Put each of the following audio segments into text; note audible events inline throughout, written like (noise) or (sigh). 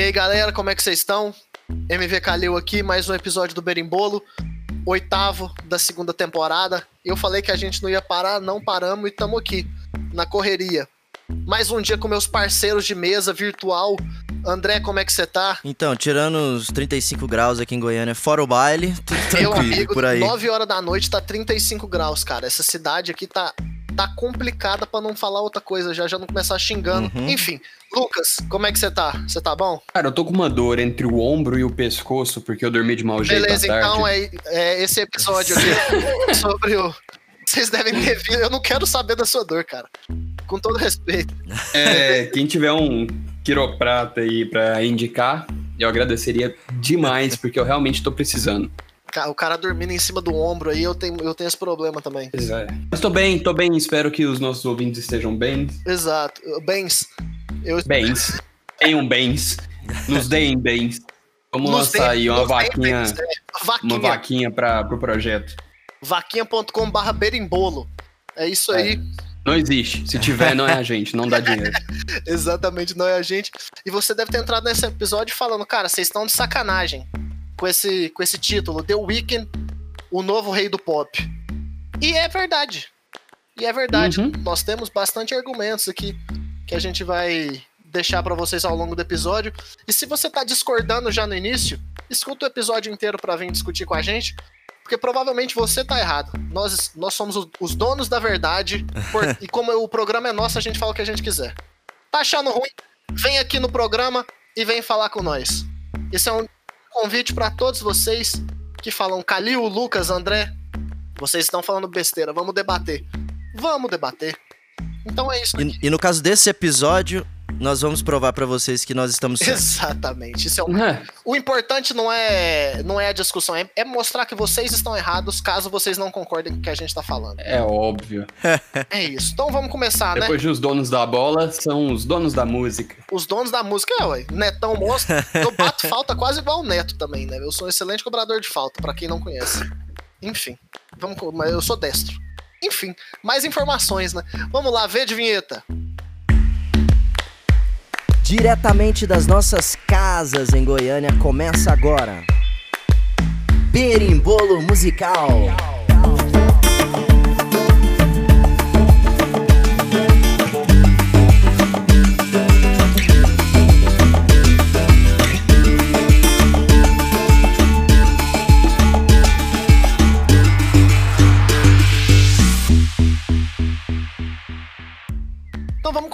E aí, galera, como é que vocês estão? MV Calil aqui, mais um episódio do Berimbolo, oitavo da segunda temporada. Eu falei que a gente não ia parar, não paramos e estamos aqui, na correria. Mais um dia com meus parceiros de mesa virtual. André, como é que você tá? Então, tirando os 35 graus aqui em Goiânia, fora o baile, tudo Meu tranquilo amigo, por aí. 9 horas da noite tá 35 graus, cara. Essa cidade aqui tá, tá complicada pra não falar outra coisa, já já não começar xingando. Uhum. Enfim, Lucas, como é que você tá? Você tá bom? Cara, eu tô com uma dor entre o ombro e o pescoço, porque eu dormi de mau jeito Beleza, então é, é esse episódio aqui (laughs) sobre o. Vocês devem ter visto. Eu não quero saber da sua dor, cara. Com todo respeito. É, quem tiver um quiroprata aí pra indicar, eu agradeceria demais, porque eu realmente tô precisando. O cara dormindo em cima do ombro aí, eu tenho, eu tenho esse problema também. Pois é. Mas tô bem, tô bem, espero que os nossos ouvintes estejam bem. Exato. Bens, eu. Bens. Tenham bens. Nos deem bens. Vamos Nos lançar aí uma vaquinha, bens, é, Vaquinha. uma vaquinha pra, pro projeto. Vaquinha.com/barra berimbolo. É isso aí. Não existe. Se tiver, não é a gente, não dá dinheiro. (laughs) Exatamente, não é a gente. E você deve ter entrado nesse episódio falando, cara, vocês estão de sacanagem com esse, com esse título, The Weeknd, o novo rei do pop. E é verdade. E é verdade. Uhum. Nós temos bastante argumentos aqui que a gente vai deixar pra vocês ao longo do episódio. E se você tá discordando já no início, escuta o episódio inteiro pra vir discutir com a gente. Porque provavelmente você tá errado. Nós, nós somos os, os donos da verdade. por- (laughs) e como o programa é nosso, a gente fala o que a gente quiser. Tá achando ruim? Vem aqui no programa e vem falar com nós. Esse é um convite pra todos vocês que falam Calil, Lucas, André. Vocês estão falando besteira, vamos debater. Vamos debater. Então é isso. E, e no caso desse episódio, nós vamos provar pra vocês que nós estamos certos. Exatamente. Isso é o, É, o importante não é não é a discussão, é, é mostrar que vocês estão errados caso vocês não concordem com o que a gente tá falando. é óbvio. (laughs) É isso. Então vamos começar, né? Depois de os donos da bola, são os donos da música. Os donos da música, é, ué. Netão monstro. Eu bato (laughs) falta quase igual o Neto também, né? Eu sou um excelente cobrador de falta, pra quem não conhece. Enfim, vamos, eu sou destro. Enfim, mais informações, né? Vamos lá, vê de vinheta. Diretamente das nossas casas em Goiânia, começa agora. Berimbolo Musical.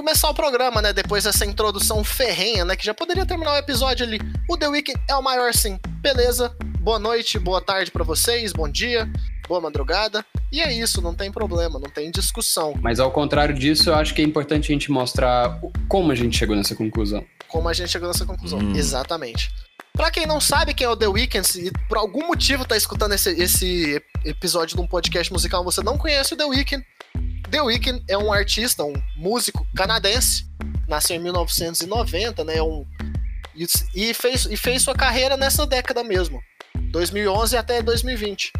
Começar o programa, né? Depois dessa introdução ferrenha, né? Que já poderia terminar o episódio ali. O The Weeknd é o maior sim. Beleza. Boa noite, boa tarde pra vocês, bom dia, boa madrugada. E é isso, não tem problema, não tem discussão. Mas ao contrário disso, eu acho que é importante a gente mostrar como a gente chegou nessa conclusão. como a gente chegou nessa conclusão. Hum. Exatamente. Pra quem não sabe quem é o The Weeknd, se por algum motivo tá escutando esse, esse episódio de um podcast musical e você não conhece o The Weeknd, The Weeknd é um artista, um músico canadense, nasceu em 1990, né? Um, e, e fez, e fez sua carreira nessa década mesmo, 2011 até 2020.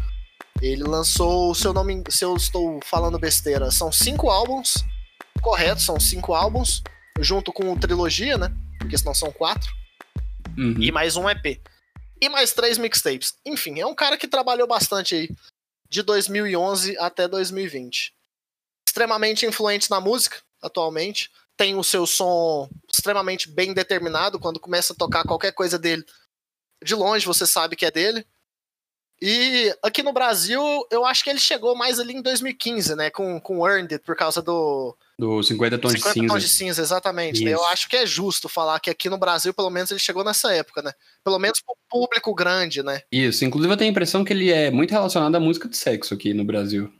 Ele lançou, se eu, não me, se eu estou falando besteira, são cinco álbuns, correto, são cinco álbuns, junto com trilogia, né? Porque senão são quatro. Uhum. E mais um EP. E mais três mixtapes. Enfim, é um cara que trabalhou bastante aí. De 2011 até 2020. Extremamente influente na música, atualmente. Tem o seu som extremamente bem determinado. Quando começa a tocar qualquer coisa dele, de longe você sabe que é dele. E aqui no Brasil, eu acho que ele chegou mais ali em 2015, né? Com, com Earned It, por causa do, Do 50 tons 50 de cinza. tons de cinza, exatamente. né? Eu acho que é justo falar que aqui no Brasil, pelo menos, ele chegou nessa época, né? Pelo menos pro público grande, né? Isso, inclusive eu tenho a impressão que ele é muito relacionado à música de sexo aqui no Brasil.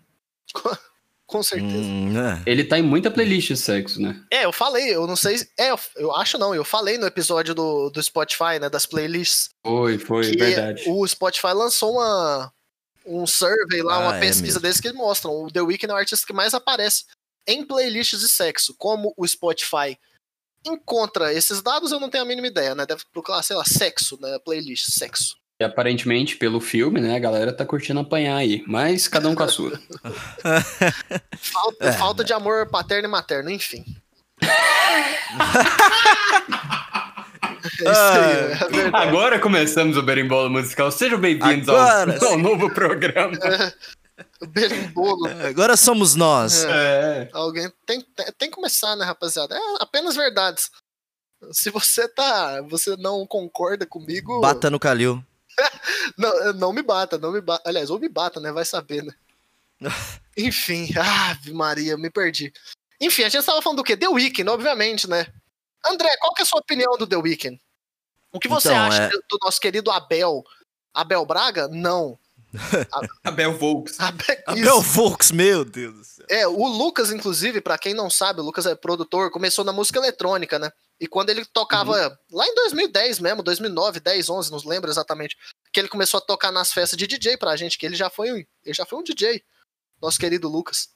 (laughs) Com certeza. Hum, é. Ele tá em muita playlist de sexo, né? É, eu falei, eu não sei. se- É, eu, eu acho não, eu falei no episódio do, do Spotify, né? Das playlists. Foi, foi, que verdade. o Spotify lançou uma, um survey lá, Ah, uma é pesquisa mesmo. desse que mostram. O The Weeknd é o artista que mais aparece em playlists de sexo. Como o Spotify encontra esses dados, eu não tenho a mínima ideia, né? Deve procurar, sei lá, sexo, né? Playlist, sexo. E aparentemente, pelo filme, né, a galera tá curtindo apanhar aí. Mas cada um com a sua. Falta, É. falta de amor paterno e materno, enfim. (laughs) É aí, é verdade. Agora começamos o Berimbolo Musical. Sejam bem-vindos ao, Agora ao novo programa. O berimbolo. Agora somos nós. É. Alguém tem, tem, tem que começar, né, rapaziada? É apenas verdades. Se você tá. Você não concorda comigo. Bata no Calil. (laughs) Não, não me bata, não me bata. Aliás, ou me bata, né? Vai saber, né? (laughs) Enfim, Ave Maria, me perdi. Enfim, a gente tava falando do quê? The Weeknd, obviamente, né? André, qual que é a sua opinião do The Weeknd? O que você Então, acha é- do nosso querido Abel? Abel Braga? Não. (laughs) Abel Volks. Abel, Abel. Volks, meu Deus do céu. É, o Lucas, inclusive, pra quem não sabe, o Lucas é produtor, começou na música eletrônica, né? E quando ele tocava, lá em 2010 mesmo, 2009, 10, 11, não lembro exatamente, que ele começou a tocar nas festas de DJ pra gente, que ele já foi, um- ele já foi um DJ, nosso querido Lucas.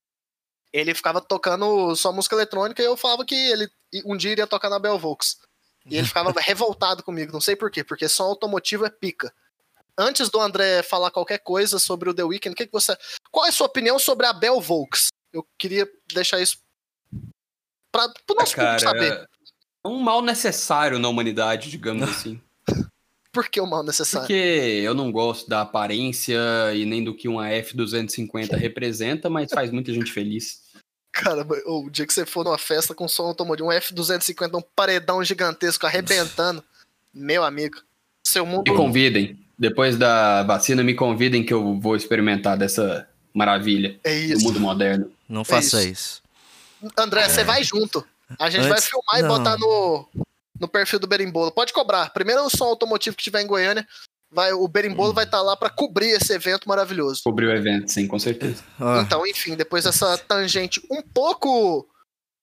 Ele ficava tocando só música eletrônica e eu falava que ele um dia iria tocar na Bell Volks. E ele ficava (laughs) revoltado comigo, não sei por quê, porque som automotivo é pica. Antes do André falar qualquer coisa sobre o The Weeknd, o que, que você. Qual é a sua opinião sobre a Bell Volks? Eu queria deixar isso para o nosso público saber. É um mal necessário na humanidade, digamos assim. (laughs) Por que o mal necessário? Porque eu não gosto da aparência e nem do que uma F-250 representa, mas faz muita gente feliz. Cara, o dia que você for numa festa com som automotivo, um F250, um paredão gigantesco arrebentando, meu amigo, seu mundo. Me convidem. Depois da vacina, me convidem que eu vou experimentar dessa maravilha É do isso. mundo moderno. Não faça isso. André, você vai junto. A gente vai Antes- filmar e não. botar no, no perfil do Berimbolo. Pode cobrar. Primeiro o som automotivo que tiver em Goiânia, vai, o Berimbolo vai estar lá para cobrir esse evento maravilhoso. Cobrir o evento, sim, com certeza. Ó, Então, enfim, depois dessa tangente um pouco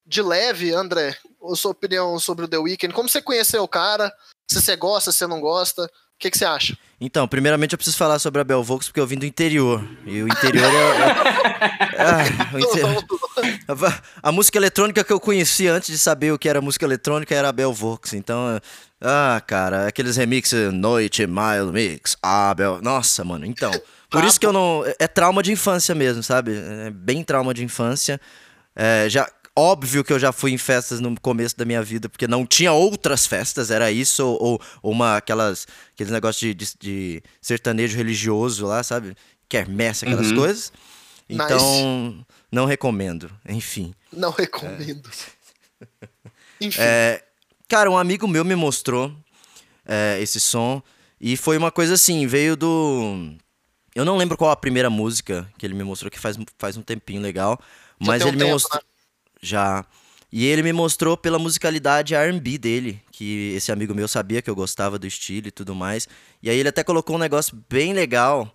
de leve, André, a sua opinião sobre o The Weeknd, como você conheceu o cara, se você gosta, se você não gosta, o que, que você acha? Então, primeiramente eu preciso falar sobre a Bel Volks porque eu vim do interior. E o interior é. é- (laughs) Ah, o inter- a, a música eletrônica que eu conheci antes de saber o que era música eletrônica era a Bel Volks. Então, é- ah, cara, aqueles remixes Noite, Mile Mix, ah, Bel. Nossa, mano, então. Por isso que eu não. É trauma de infância mesmo, sabe? É bem trauma de infância. É, já, óbvio que eu já fui em festas no começo da minha vida, porque não tinha outras festas, era isso, ou, ou- uma, aquelas, aqueles negócios de, de- de sertanejo religioso lá, sabe? Quermesse, aquelas Uhum. coisas. Nice. Então, não recomendo. Enfim. Não recomendo. (laughs) Enfim, É, cara, um amigo meu me mostrou é, esse som e foi uma coisa assim, veio do. Eu não lembro qual a primeira música que ele me mostrou, que faz, faz um tempinho legal, Já mas tem um ele me tempo, mostrou. Já. E ele me mostrou pela musicalidade R&B dele, que esse amigo meu sabia que eu gostava do estilo e tudo mais. E aí ele até colocou um negócio bem legal,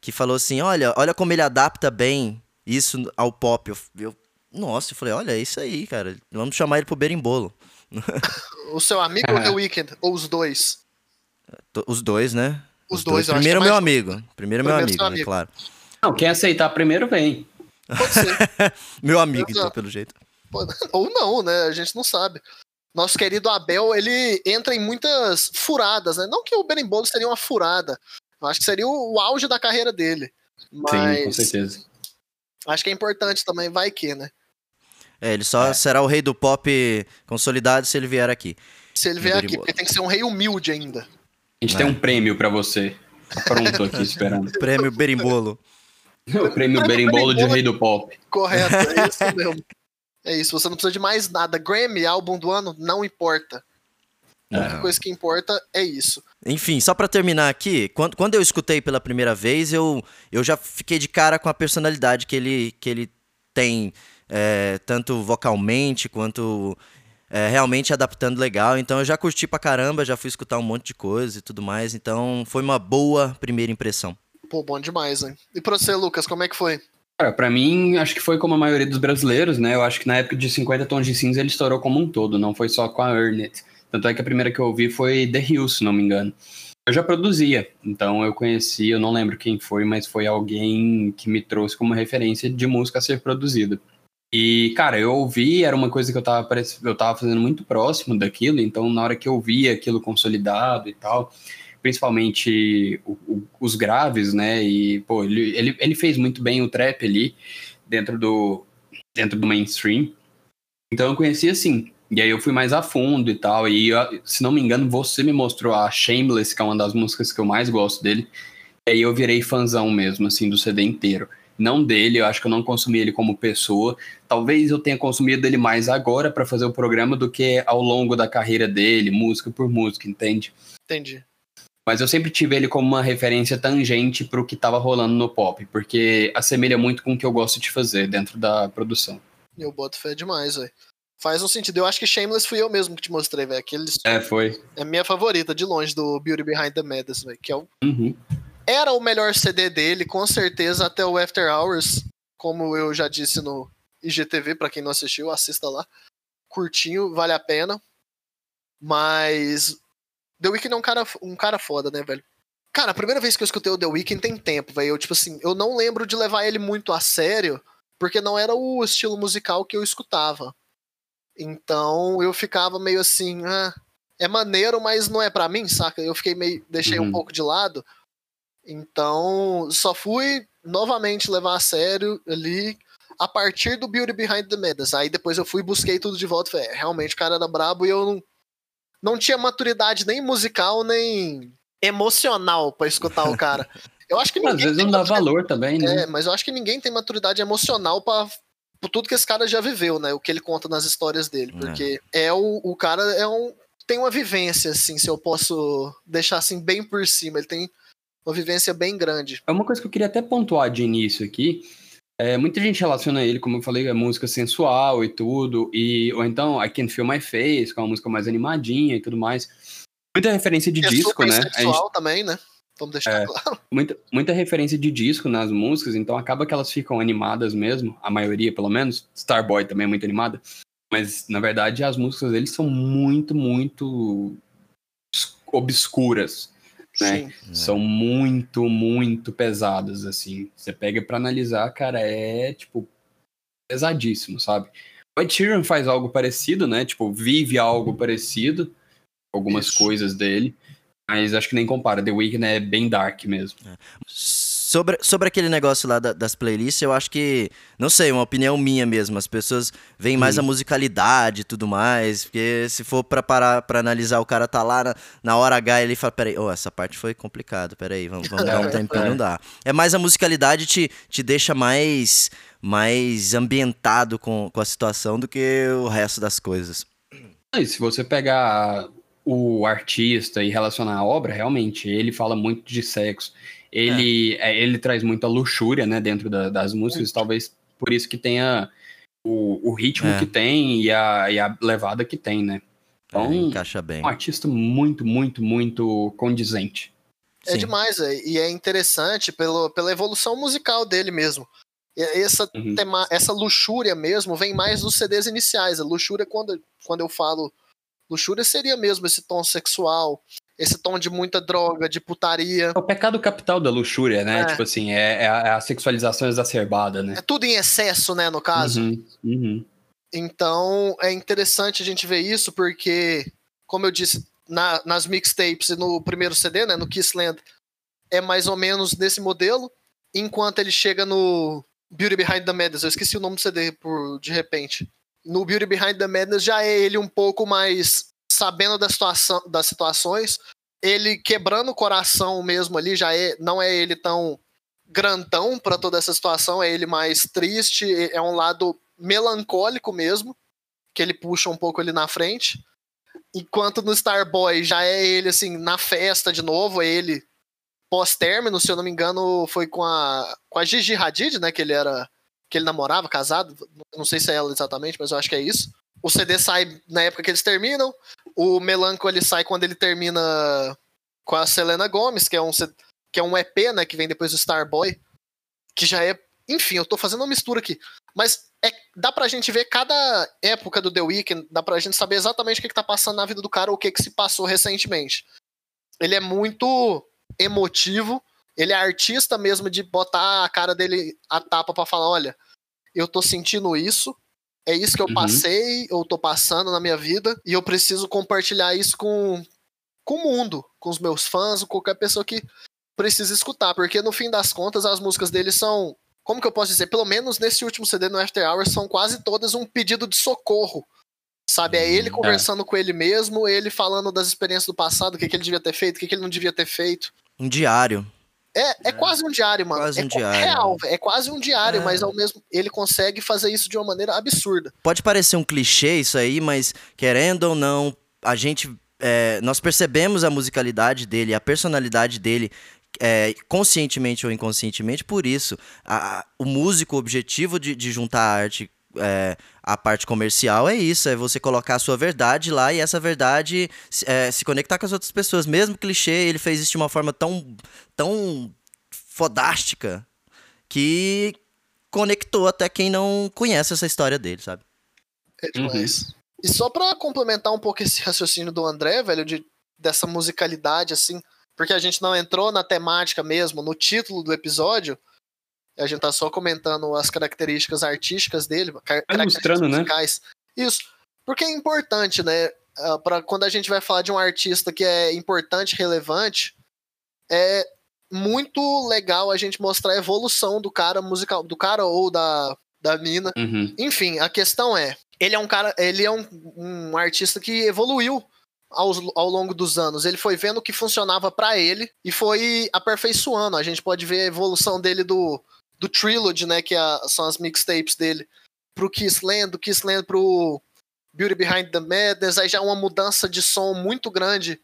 que falou assim, olha, olha como ele adapta bem isso ao pop. Eu, eu- nossa, eu falei, olha, é isso aí, cara. Vamos chamar ele pro berimbolo. (laughs) o seu amigo ou The Weeknd? Ou os dois? Os dois, né? Os dois, eu acho Primeiro é meu mais amigo. Primeiro meu Primeiro amigo, né? amigo. Claro. Não, quem aceitar primeiro vem. Pode ser. (laughs) Meu amigo, então, pelo jeito. (laughs) Ou não, né? A gente não sabe. Nosso querido Abel, ele entra em muitas furadas, né? Não que o Berimbolo seria uma furada. Eu acho que seria o, o auge da carreira dele. Sim, com Mas certeza. acho que é importante também, vai que, né? É, ele só será o rei do pop consolidado se ele vier aqui. Se ele vier aqui, porque tem que ser um rei humilde ainda. A gente É. tem um prêmio pra você. Tá Pronto aqui, (laughs) esperando. Prêmio berimbolo. (laughs) O prêmio Berimbolo de Rei do Pop. Correto, é isso mesmo. É isso, você não precisa de mais nada. Grammy, álbum do ano, não importa. A única É. coisa que importa é isso. Enfim, só pra terminar aqui, quando, quando eu escutei pela primeira vez, eu, eu já fiquei de cara com a personalidade que ele, que ele tem, é, tanto vocalmente quanto é, realmente adaptando legal. Então eu já curti pra caramba, já fui escutar um monte de coisa e tudo mais. Então foi uma boa primeira impressão. Pô, bom demais, hein? E pra você, Lucas, como é que foi? Cara, pra mim, acho que foi como a maioria dos brasileiros, né? Eu acho que na época de 50 Tons de Cinza ele estourou como um todo, não foi só com a Earn. Tanto é que a primeira que eu ouvi foi The Hills, se não me engano. Eu já produzia, então eu conheci, eu não lembro quem foi, mas foi alguém que me trouxe como referência de música a ser produzida. E, cara, eu ouvi, era uma coisa que eu tava, eu tava fazendo muito próximo daquilo, então na hora que eu via aquilo consolidado e tal, principalmente o- o- os graves, né? E, pô, ele, ele, ele fez muito bem o trap ali dentro do, dentro do mainstream. Então eu conheci assim. E aí eu fui mais a fundo e tal. E se não me engano, você me mostrou a Shameless, que é uma das músicas que eu mais gosto dele. E aí eu virei fãzão mesmo, assim, do CD inteiro. Não dele, eu acho que eu não consumi ele como pessoa. Talvez eu tenha consumido ele mais agora para fazer o programa do que ao longo da carreira dele, música por música, entende? Entendi. Mas eu sempre tive ele como uma referência tangente pro que tava rolando no pop, porque assemelha muito com o que eu gosto de fazer dentro da produção. Eu boto fé demais, velho. Faz um sentido. Eu acho que Shameless fui eu mesmo que te mostrei, velho. Aqueles... É, foi. É minha favorita, de longe, do Beauty Behind the Madness, velho. Que é o... Uhum. Era o melhor CD dele, com certeza, até o After Hours. Como eu já disse no IGTV, para quem não assistiu, assista lá. Curtinho, vale a pena. Mas The Weeknd é um cara, um cara foda, né, velho? Cara, a primeira vez que eu escutei o The Weeknd tem tempo, velho. Eu, tipo assim, eu não lembro de levar ele muito a sério, porque não era o estilo musical que eu escutava. Então eu ficava meio assim, ah, é maneiro, mas não é para mim, saca? Eu fiquei meio. deixei uhum. um pouco de lado. Então, só fui novamente levar a sério ali a partir do Beauty Behind the Madness. Aí depois eu fui busquei tudo de volta. Falei, é, realmente o cara era brabo e eu não, não tinha maturidade nem musical, nem emocional para escutar o (laughs) cara. Eu acho que ninguém. Às vezes não dá valor também, né? É, mas eu acho que ninguém tem maturidade emocional para por tudo que esse cara já viveu, né? O que ele conta nas histórias dele. É. Porque é, é o, o cara é um. Tem uma vivência, assim, se eu posso deixar assim bem por cima. Ele tem uma vivência bem grande. É uma coisa que eu queria até pontuar de início aqui. É, muita gente relaciona ele, como eu falei, a música sensual e tudo, e ou então I Can Feel My Face, que é uma música mais animadinha e tudo mais. Muita referência de é disco, né? Sensual gente... também, né? Vamos deixar é, claro. (laughs) Muita, muita referência de disco nas músicas, então acaba que elas ficam animadas mesmo, a maioria pelo menos. Starboy também é muito animada. Mas, na verdade, as músicas deles são muito, muito obscuras né? Sim. São muito, muito pesadas, assim. Você pega para analisar, cara, é, tipo, pesadíssimo, sabe? O Ed Sheeran faz algo parecido, né? Tipo, vive algo parecido, algumas Isso. coisas dele, mas acho que nem compara. The Weeknd é bem dark mesmo. É. Sobre, sobre aquele negócio lá da, das playlists, eu acho que, não sei, uma opinião minha mesmo. As pessoas veem mais a musicalidade e tudo mais. Porque se for pra parar pra analisar, o cara tá lá na, na hora H ele fala: peraí, oh, essa parte foi complicada, peraí, vamos, vamos dar um (laughs) tempinho, não dá. É mais a musicalidade te, te deixa mais, mais ambientado com, com a situação do que o resto das coisas. E se você pegar o artista e relacionar a obra, realmente, ele fala muito de sexo ele, é. É, ele traz muita luxúria, né, dentro da, das músicas, talvez por isso que tenha o, o ritmo é. que tem e a, e a levada que tem, né? Então, é, encaixa bem. um artista muito, muito, muito condizente. É Sim. demais, é, e é interessante pelo, pela evolução musical dele mesmo. Essa, uhum. tema, essa luxúria mesmo vem mais dos CDs iniciais. A luxúria, quando, quando eu falo luxúria, seria mesmo esse tom sexual, esse tom de muita droga, de putaria. É o pecado capital da luxúria, né? É. Tipo assim, é, é, a, é, a, sexualização exacerbada, né? É tudo em excesso, né, no caso. Uhum, uhum. Então, é interessante a gente ver isso, porque, como eu disse, na, nas mixtapes e no primeiro CD, né, no Kissland, é mais ou menos nesse modelo, enquanto ele chega no Beauty Behind the Madness, eu esqueci o nome do CD por, de repente. No Beauty Behind the Madness já é ele um pouco mais sabendo da situação, das situações, ele quebrando o coração mesmo ali, já é, não é ele tão grandão para toda essa situação, é ele mais triste, é um lado melancólico mesmo, que ele puxa um pouco ali na frente. Enquanto no Starboy já é ele assim na festa de novo, é ele pós-término, se eu não me engano, foi com a com a Gigi Hadid, né, que ele era que ele namorava, casado, não sei se é ela exatamente, mas eu acho que é isso. O CD sai na época que eles terminam. O Melanco ele sai quando ele termina com a Selena Gomes, que é um, que é um EP, né? Que vem depois do Starboy. Que já é. Enfim, eu tô fazendo uma mistura aqui. Mas é, dá pra gente ver cada época do The Weeknd, dá pra gente saber exatamente o que, que tá passando na vida do cara ou o que, que se passou recentemente. Ele é muito emotivo, ele é artista mesmo de botar a cara dele a tapa para falar: olha, eu tô sentindo isso, é isso que eu uhum. passei, ou tô passando na minha vida, e eu preciso compartilhar isso com, com o mundo, com os meus fãs, ou qualquer pessoa que precisa escutar, porque no fim das contas as músicas dele são, como que eu posso dizer, pelo menos nesse último CD no After Hours, são quase todas um pedido de socorro, Sabe, é ele conversando é. com ele mesmo, ele falando das experiências do passado, o que, que ele devia ter feito, o que, que ele não devia ter feito. Um diário. É, é, é, quase um diário, mano. Quase um é diário. real, é quase um diário, é. mas ao mesmo ele consegue fazer isso de uma maneira absurda. Pode parecer um clichê isso aí, mas querendo ou não, a gente é, nós percebemos a musicalidade dele, a personalidade dele é, conscientemente ou inconscientemente, por isso, a, o músico, o objetivo de, de juntar a arte é, a parte comercial é isso, é você colocar a sua verdade lá e essa verdade é, se conectar com as outras pessoas. Mesmo clichê, ele fez isso de uma forma tão, tão fodástica que conectou até quem não conhece essa história dele, sabe? É demais. Uhum. E só pra complementar um pouco esse raciocínio do André, velho, de, dessa musicalidade, assim, porque a gente não entrou na temática mesmo, no título do episódio, a gente tá só comentando as características artísticas dele, características né? musicais. Né? Isso. Porque é importante, né? Ah, para quando a gente vai falar de um artista que é importante, relevante, é muito legal a gente mostrar a evolução do cara musical, do cara ou da, da mina. Uhum. Enfim, a questão é, ele é um cara, ele é um, um artista que evoluiu ao, ao longo dos anos. Ele foi vendo o que funcionava para ele e foi aperfeiçoando. A gente pode ver a evolução dele do do Trilogy, né, que é, são as mixtapes dele, pro Kissland, do Kissland pro Beauty Behind the Madness, aí já uma mudança de som muito grande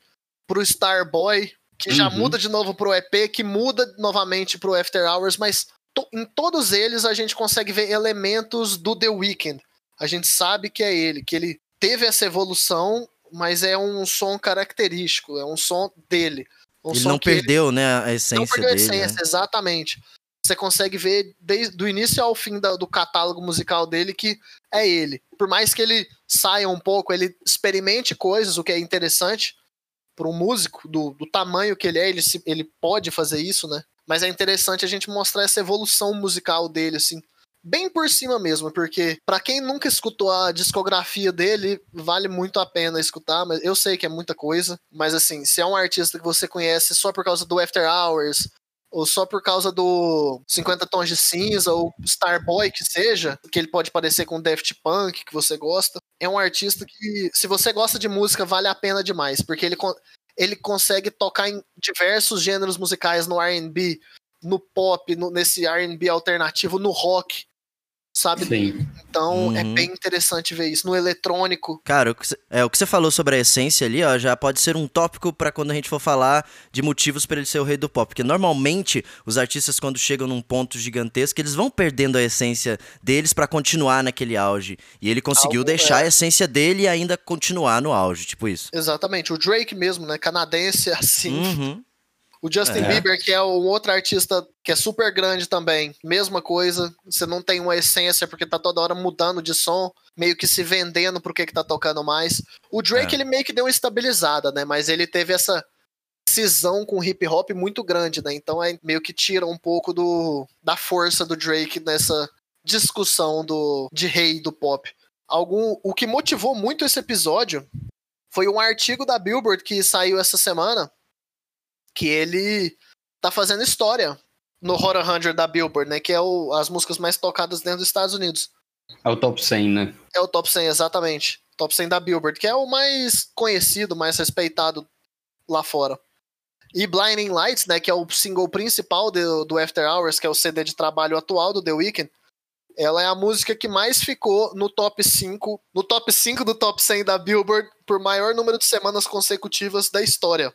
pro Starboy, que já uhum. muda de novo pro EP, que muda novamente pro After Hours, mas to em todos eles a gente consegue ver elementos do The Weeknd. A gente sabe que é ele, que ele teve essa evolução, mas é um som característico, é um som dele. Um ele não perdeu, ele... né, a essência não perdeu dele. A essência, né? exatamente você consegue ver desde o início ao fim da, do catálogo musical dele que é ele. Por mais que ele saia um pouco, ele experimente coisas, o que é interessante para um músico do, do, tamanho que ele é, ele, se, ele pode fazer isso, né? Mas é interessante a gente mostrar essa evolução musical dele, assim, bem por cima mesmo, porque para quem nunca escutou a discografia dele, vale muito a pena escutar, mas eu sei que é muita coisa, mas assim, se é um artista que você conhece só por causa do After Hours, ou só por causa do 50 Tons de Cinza, ou Starboy que seja, que ele pode parecer com Daft Punk, que você gosta, é um artista que, se você gosta de música, vale a pena demais, porque ele, ele consegue tocar em diversos gêneros musicais no R&B, no pop, no, nesse R&B alternativo, no rock, sabe? Sim. Então é uhum. é bem interessante ver isso no eletrônico. Cara, o que, é, o que você falou sobre a essência ali, ó, já pode ser um tópico para quando a gente for falar de motivos para ele ser o rei do pop. Porque normalmente os artistas, quando chegam num ponto gigantesco, eles vão perdendo a essência deles para continuar naquele auge. E ele conseguiu Algo, deixar é. a essência dele e ainda continuar no auge, tipo isso. Exatamente. O Drake mesmo, né? Canadense, assim. Uhum. O Justin é. Bieber, que é um outro artista que é super grande também, mesma coisa. Você não tem uma essência porque tá toda hora mudando de som, meio que se vendendo pro que, que tá tocando mais. O Drake, é. ele meio que deu uma estabilizada, né? Mas ele teve essa cisão com hip hop muito grande, né? Então é meio que tira um pouco do, da força do Drake nessa discussão do, de rei do pop. Algum, o que motivou muito esse episódio foi um artigo da Billboard que saiu essa semana que ele tá fazendo história no Hot 100 da Billboard, né? Que é o, as músicas mais tocadas dentro dos Estados Unidos. É o top 100, né? É o top 100, exatamente. Top 100 da Billboard, que é o mais conhecido, mais respeitado lá fora. E Blinding Lights, né, que é o single principal do, do After Hours, que é o CD de trabalho atual do The Weeknd, ela é a música que mais ficou no top 5, no top 5 do top 100 da Billboard por maior número de semanas consecutivas da história.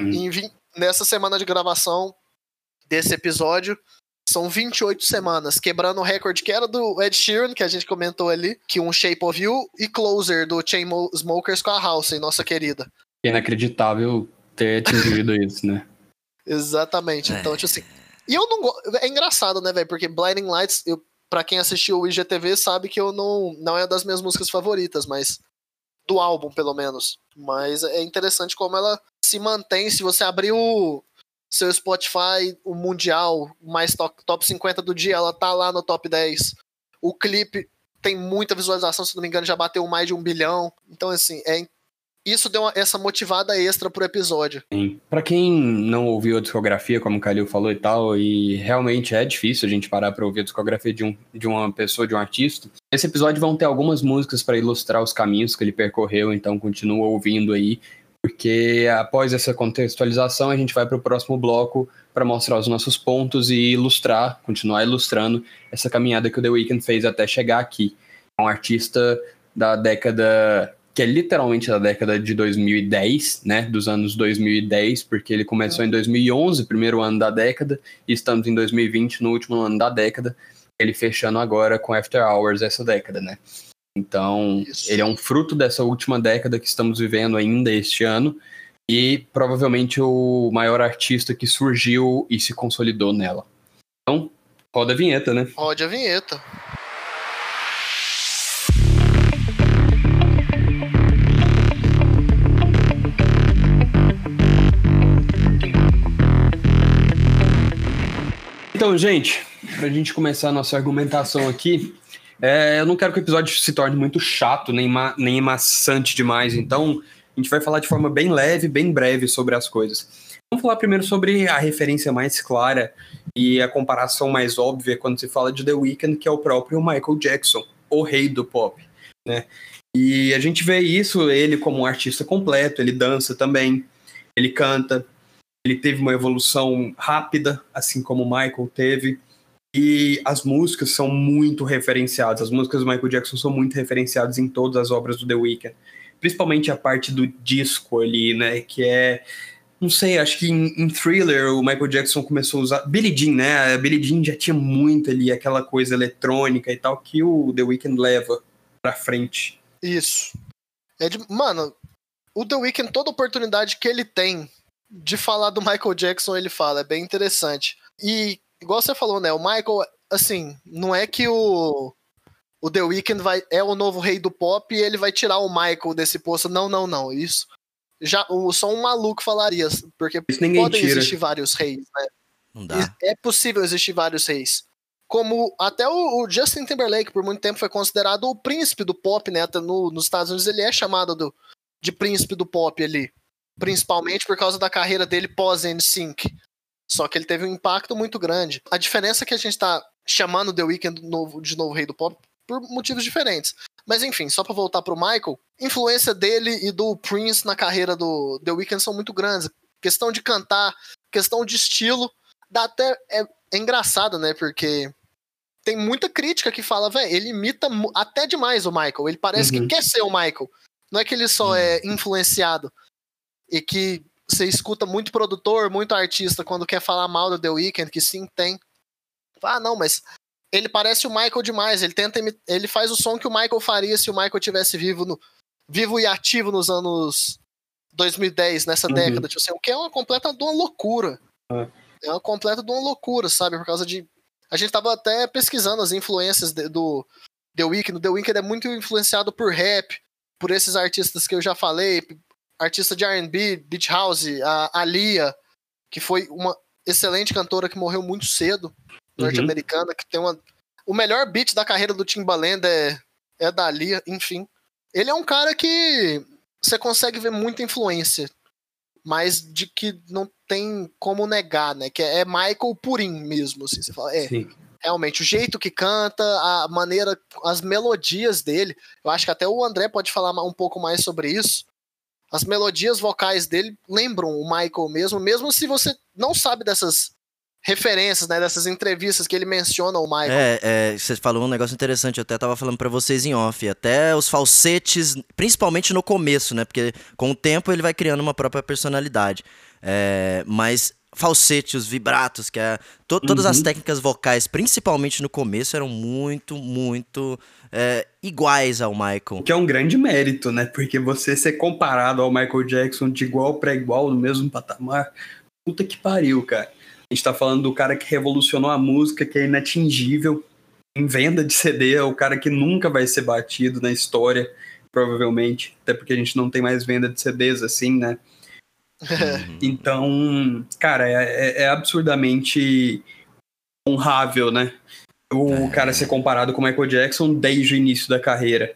Em, nessa semana de gravação desse episódio, são 28 semanas, quebrando o recorde que era do Ed Sheeran, que a gente comentou ali, que um Shape of You, e Closer do Chainsmokers com a House, nossa querida. Inacreditável ter atingido (laughs) isso, né? Exatamente. Então, tipo assim. E eu não gosto. É engraçado, né, velho? Porque Blinding Lights, eu, pra quem assistiu o IGTV, sabe que eu não, não é das minhas músicas favoritas, mas. Do álbum, pelo menos. Mas é interessante como ela se mantém. Se você abrir o seu Spotify, o Mundial, mais top, top 50 do dia, ela tá lá no top 10. O clipe tem muita visualização, se não me engano, já bateu mais de um bilhão. Então, assim, é, isso deu uma, essa motivada extra pro episódio. Pra quem não ouviu a discografia, como o Kalil falou e tal, e realmente é difícil a gente parar pra ouvir a discografia de, um, de uma pessoa, de um artista, esse episódio vão ter algumas músicas para ilustrar os caminhos que ele percorreu, então continua ouvindo aí, porque após essa contextualização a gente vai para o próximo bloco para mostrar os nossos pontos e ilustrar, continuar ilustrando essa caminhada que o The Weeknd fez até chegar aqui. É um artista da década que é literalmente da década de 2010, né, dos anos 2010, porque ele começou em 2011, primeiro ano da década, e estamos em 2020, no último ano da década, ele fechando agora com After Hours essa década, né. Então, Isso. ele é um fruto dessa última década que estamos vivendo ainda este ano, e provavelmente o maior artista que surgiu e se consolidou nela. Então, roda a vinheta, né? Roda a vinheta. Então, gente, para a gente começar a nossa argumentação aqui, é, eu não quero que o episódio se torne muito chato, nem, ma nem maçante demais, então a gente vai falar de forma bem leve, bem breve sobre as coisas. Vamos falar primeiro sobre a referência mais clara e a comparação mais óbvia quando se fala de The Weeknd, que é o próprio Michael Jackson, o rei do pop, né? E a gente vê isso, ele como um artista completo, ele dança também, ele canta, ele teve uma evolução rápida, assim como o Michael teve. E as músicas são muito referenciadas. As músicas do Michael Jackson são muito referenciadas em todas as obras do The Weeknd. Principalmente a parte do disco ali, né? Que é. Não sei, acho que em, em Thriller o Michael Jackson começou a usar. Billie Jean, né? A Billie Jean já tinha muito ali aquela coisa eletrônica e tal que o The Weeknd leva pra frente. Isso. É de... Mano, o The Weeknd, toda oportunidade que ele tem de falar do Michael Jackson, ele fala, é bem interessante. E, igual você falou, né, o Michael, assim, não é que o, o The Weeknd vai, é o novo rei do pop e ele vai tirar o Michael desse posto. Não, não, não, isso já o, só um maluco falaria, porque podem tira. existir vários reis, né? Não dá. É possível existir vários reis. Como até o, o, Justin Timberlake, por muito tempo, foi considerado o príncipe do pop, né? Até no, nos Estados Unidos ele é chamado do, de príncipe do pop ali principalmente por causa da carreira dele pós-NSYNC. Só que ele teve um impacto muito grande. A diferença é que a gente está chamando The Weeknd novo, de novo rei do pop por motivos diferentes. Mas enfim, só para voltar pro Michael, influência dele e do Prince na carreira do The Weeknd são muito grandes. Questão de cantar, questão de estilo, dá até é, é engraçado, né? Porque tem muita crítica que fala, velho, ele imita até demais o Michael. Ele parece uhum. que quer ser o Michael. Não é que ele só é influenciado e que você escuta muito produtor, muito artista quando quer falar mal do The Weeknd, que sim tem. Ah, não, mas ele parece o Michael demais. Ele tenta ele faz o som que o Michael faria se o Michael tivesse vivo no vivo e ativo nos anos 2010, nessa uhum. década, tipo assim, o que é uma completa de uma loucura. É. é uma completa de uma loucura, sabe? Por causa de a gente tava até pesquisando as influências de, do The Weeknd. O The Weeknd é muito influenciado por rap, por esses artistas que eu já falei, artista de R&B, Beach House, a Alia, que foi uma excelente cantora que morreu muito cedo, uhum. norte-americana, que tem uma... O melhor beat da carreira do Timbaland é, é da Alia, enfim. Ele é um cara que você consegue ver muita influência, mas de que não tem como negar, né? Que é Michael Purim mesmo, assim. Você fala, é, Sim. realmente, o jeito que canta, a maneira, as melodias dele. Eu acho que até o André pode falar um pouco mais sobre isso as melodias vocais dele lembram o Michael mesmo, mesmo se você não sabe dessas referências, né, dessas entrevistas que ele menciona o Michael. É, é você falou um negócio interessante, eu até tava falando para vocês em off, até os falsetes, principalmente no começo, né, porque com o tempo ele vai criando uma própria personalidade. É, mas falsete, os vibratos, que é to todas uhum. as técnicas vocais, principalmente no começo, eram muito, muito é, iguais ao Michael. Que é um grande mérito, né? Porque você ser comparado ao Michael Jackson de igual para igual, no mesmo patamar, puta que pariu, cara. A gente tá falando do cara que revolucionou a música, que é inatingível em venda de CD, é o cara que nunca vai ser batido na história, provavelmente. Até porque a gente não tem mais venda de CDs assim, né? Uhum. então, cara, é, é, é absurdamente honrável, né? o é. cara ser comparado com o Michael Jackson desde o início da carreira.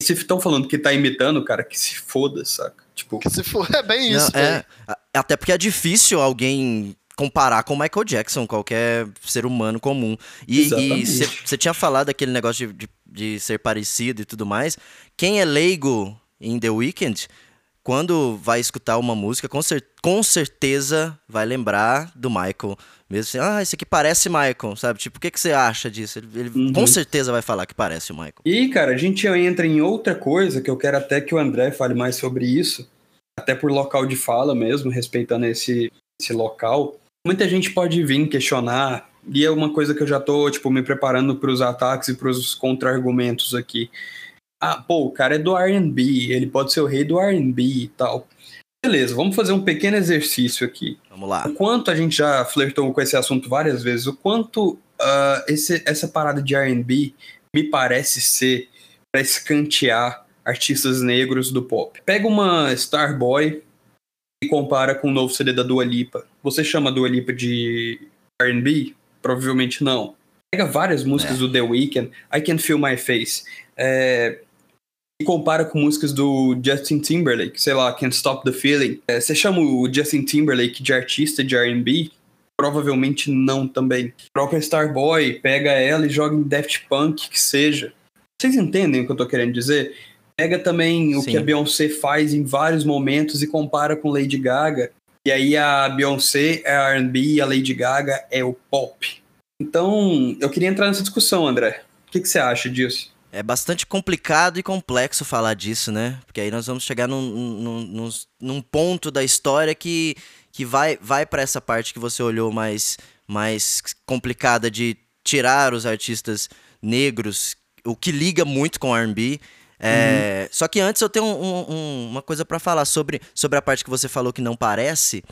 se estão falando que tá imitando, cara, que se foda, saca? Tipo. Que se for, é bem isso, Não, é, até porque é difícil alguém comparar com o Michael Jackson, qualquer ser humano comum. E você tinha falado aquele negócio de, de, de, ser parecido e tudo mais. Quem é leigo em The Weeknd, quando vai escutar uma música, com, cer com certeza vai lembrar do Michael. Mesmo assim, ah, esse aqui parece Michael, sabe? Tipo, o que, que você acha disso? Ele, ele uhum. com certeza vai falar que parece o Michael. E, cara, a gente entra em outra coisa que eu quero até que o André fale mais sobre isso, até por local de fala mesmo, respeitando esse, esse local. Muita gente pode vir questionar, e é uma coisa que eu já tô, tipo, me preparando para os ataques e para os contra-argumentos aqui. Ah, pô, o cara é do R&B, ele pode ser o rei do R&B e tal. Beleza, vamos fazer um pequeno exercício aqui. Vamos lá. O quanto a gente já flertou com esse assunto várias vezes, o quanto uh, esse, essa parada de R&B me parece ser para escantear artistas negros do pop. Pega uma Starboy e compara com o novo CD da Dua Lipa. Você chama a Dua Lipa de R&B? Provavelmente não. Pega várias músicas é. do The Weeknd, I Can Feel My Face. É, e compara com músicas do Justin Timberlake, sei lá, Can't Stop the Feeling. É, você chama o Justin Timberlake de artista de R&B? Provavelmente não também. A própria Starboy pega ela e joga em Daft Punk, que seja. Vocês entendem o que eu tô querendo dizer? Pega também o Sim. que a Beyoncé faz em vários momentos e compara com Lady Gaga. E aí a Beyoncé é R&B e a Lady Gaga é o pop. Então, eu queria entrar nessa discussão, André. O que, que você acha disso? É bastante complicado e complexo falar disso, né? Porque aí nós vamos chegar num, num, num, num ponto da história que, que vai, vai para essa parte que você olhou mais, mais complicada de tirar os artistas negros, o que liga muito com R&B. É, uhum. Só que antes eu tenho um, um, uma coisa para falar sobre, sobre a parte que você falou que não parece.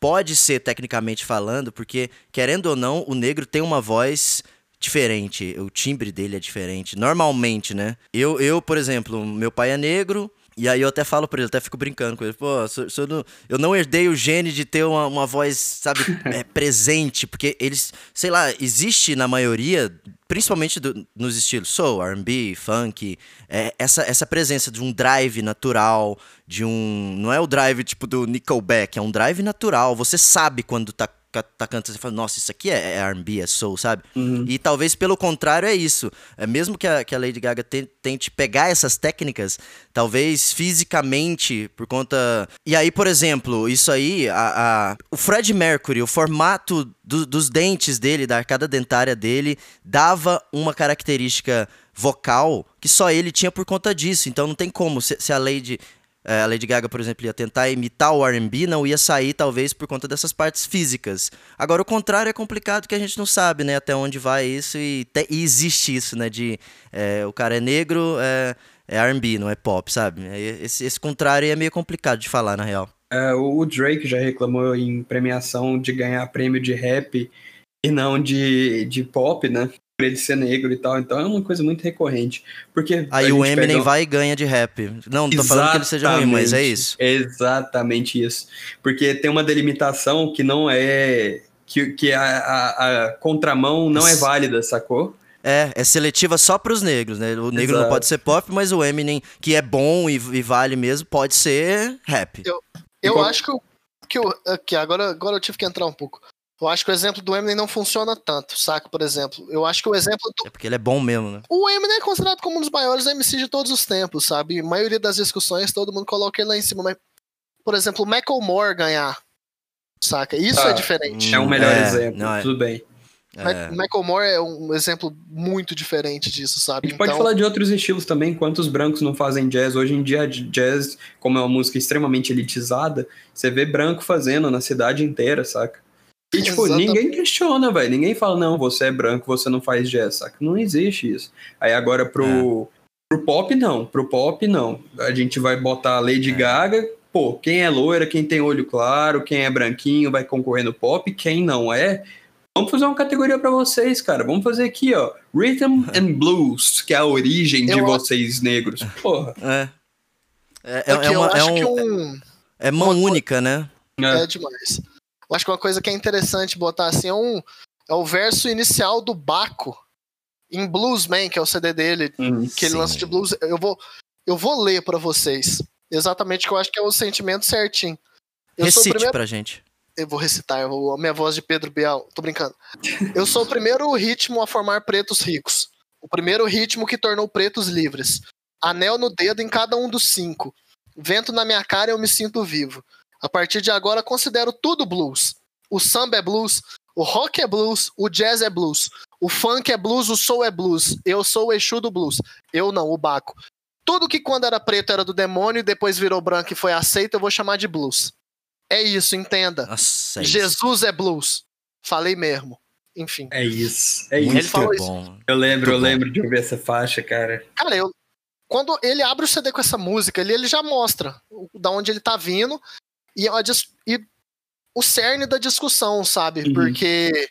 Pode ser tecnicamente falando, porque querendo ou não, o negro tem uma voz diferente, o timbre dele é diferente. Normalmente, né? Eu, eu por exemplo, meu pai é negro, e aí eu até falo pra ele, até fico brincando com ele, pô, sou, sou do, eu não herdei o gene de ter uma, uma voz, sabe, (laughs) é, presente, porque eles, sei lá, existe na maioria, principalmente do, nos estilos soul, R&B, funk, é, essa, essa presença de um drive natural, de um, não é o drive tipo do Nickelback, é um drive natural, você sabe quando tá tá cantando, você fala, nossa, isso aqui é, é R&B, é soul, sabe? Uhum. E talvez pelo contrário é isso. É mesmo que a, que a Lady Gaga tente pegar essas técnicas, talvez fisicamente, por conta... E aí, por exemplo, isso aí, a, a... o Fred Mercury, o formato do, dos dentes dele, da arcada dentária dele, dava uma característica vocal que só ele tinha por conta disso. Então não tem como, se, se a Lady a Lady Gaga, por exemplo, ia tentar imitar o R&B, não ia sair talvez por conta dessas partes físicas. Agora o contrário é complicado que a gente não sabe, né, até onde vai isso e, te, e existe isso, né, de é, o cara é negro, é, é R&B, não é pop, sabe? Esse, esse contrário é meio complicado de falar na real. É, o Drake já reclamou em premiação de ganhar prêmio de rap e não de, de pop, né? Por ele ser negro e tal. Então é uma coisa muito recorrente. Porque Aí o Eminem pega... vai e ganha de rap. Não, não tô Exatamente, falando que ele seja ruim, mas é isso. Exatamente isso. Porque tem uma delimitação que não é. que, que a, a, a contramão não é válida, sacou? É, é seletiva só para os negros, né? O negro Exato. não pode ser pop, mas o Eminem, que é bom e, e vale mesmo, pode ser rap. Eu, eu acho que, eu, que, eu, que agora, agora eu tive que entrar um pouco. Eu acho que o exemplo do Eminem não funciona tanto, saca? Por exemplo, eu acho que o exemplo do... É porque ele é bom mesmo, né? O Eminem é considerado como um dos maiores MCs de todos os tempos, sabe? A maioria das discussões todo mundo coloca ele lá em cima, mas, por exemplo, o Macklemore ganhar, saca? Isso ah, é diferente. É um melhor é, exemplo, não, é... tudo bem. É. Macklemore é um exemplo muito diferente disso, sabe? A gente então... pode falar de outros estilos também. Quantos brancos não fazem jazz? Hoje em dia, jazz, como é uma música extremamente elitizada, você vê branco fazendo na cidade inteira, saca? E, tipo, Exatamente. ninguém questiona, velho. Ninguém fala, não, você é branco, você não faz jazz, saca? Não existe isso. Aí agora pro, é. pro pop, não. Pro pop, não. A gente vai botar Lady é. Gaga. Pô, quem é loira, quem tem olho claro, quem é branquinho vai concorrer no pop. Quem não é, Vamos fazer uma categoria para vocês, cara. Vamos fazer aqui, ó. Rhythm (laughs) and Blues, que é a origem eu de vocês negros. Porra. É. É, é, é, uma, é um, um, é mão única, né? É. é demais. Eu acho que uma coisa que é interessante botar assim é, um, é o verso inicial do Baco em Bluesman, que é o CD dele, Hum, que ele Sim. lança de blues, eu vou, eu vou ler pra vocês. Exatamente que eu acho que é o sentimento certinho. Eu Recite primeiro. pra gente. Eu vou recitar, eu vou- a minha voz de Pedro Bial. Tô brincando. Eu sou o primeiro ritmo a formar pretos ricos. O primeiro ritmo que tornou pretos livres. Anel no dedo em cada um dos cinco. Vento na minha cara eu me sinto vivo. A partir de agora considero tudo blues. O samba é blues, o rock é blues, o jazz é blues, o funk é blues, o soul é blues. Eu sou o Exu do blues. Eu não, o Baco. Tudo que quando era preto era do demônio e depois virou branco e foi aceito, eu vou chamar de blues. É isso, entenda. Nossa, é isso. Jesus é blues. Falei mesmo. Enfim. É isso. É Muito isso. falou isso. bom. Eu lembro, Muito eu bom. lembro de ouvir essa faixa, cara. Cara, eu. Quando ele abre o CD com essa música, ele, ele já mostra o- da onde ele tá vindo e, é uma dis- e o cerne da discussão, sabe? Uhum. Porque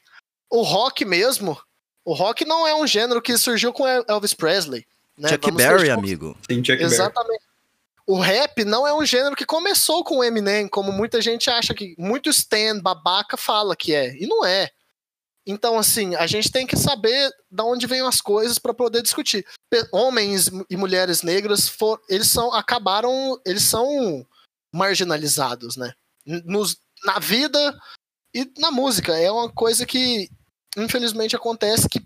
o rock mesmo, o rock não é um gênero que surgiu com El- Elvis Presley. Né? Chuck Vamos Berry, amigo. Tem Chuck Berry. Exatamente. O rap não é um gênero que começou com o Eminem, como muita gente acha que. Muito Stan, babaca, fala que é. E não é. Então, assim, a gente tem que saber de onde vêm as coisas para poder discutir. Homens e mulheres negras, for, eles são. acabaram. Eles são marginalizados, né? Nos, na vida e na música. É uma coisa que, infelizmente, acontece que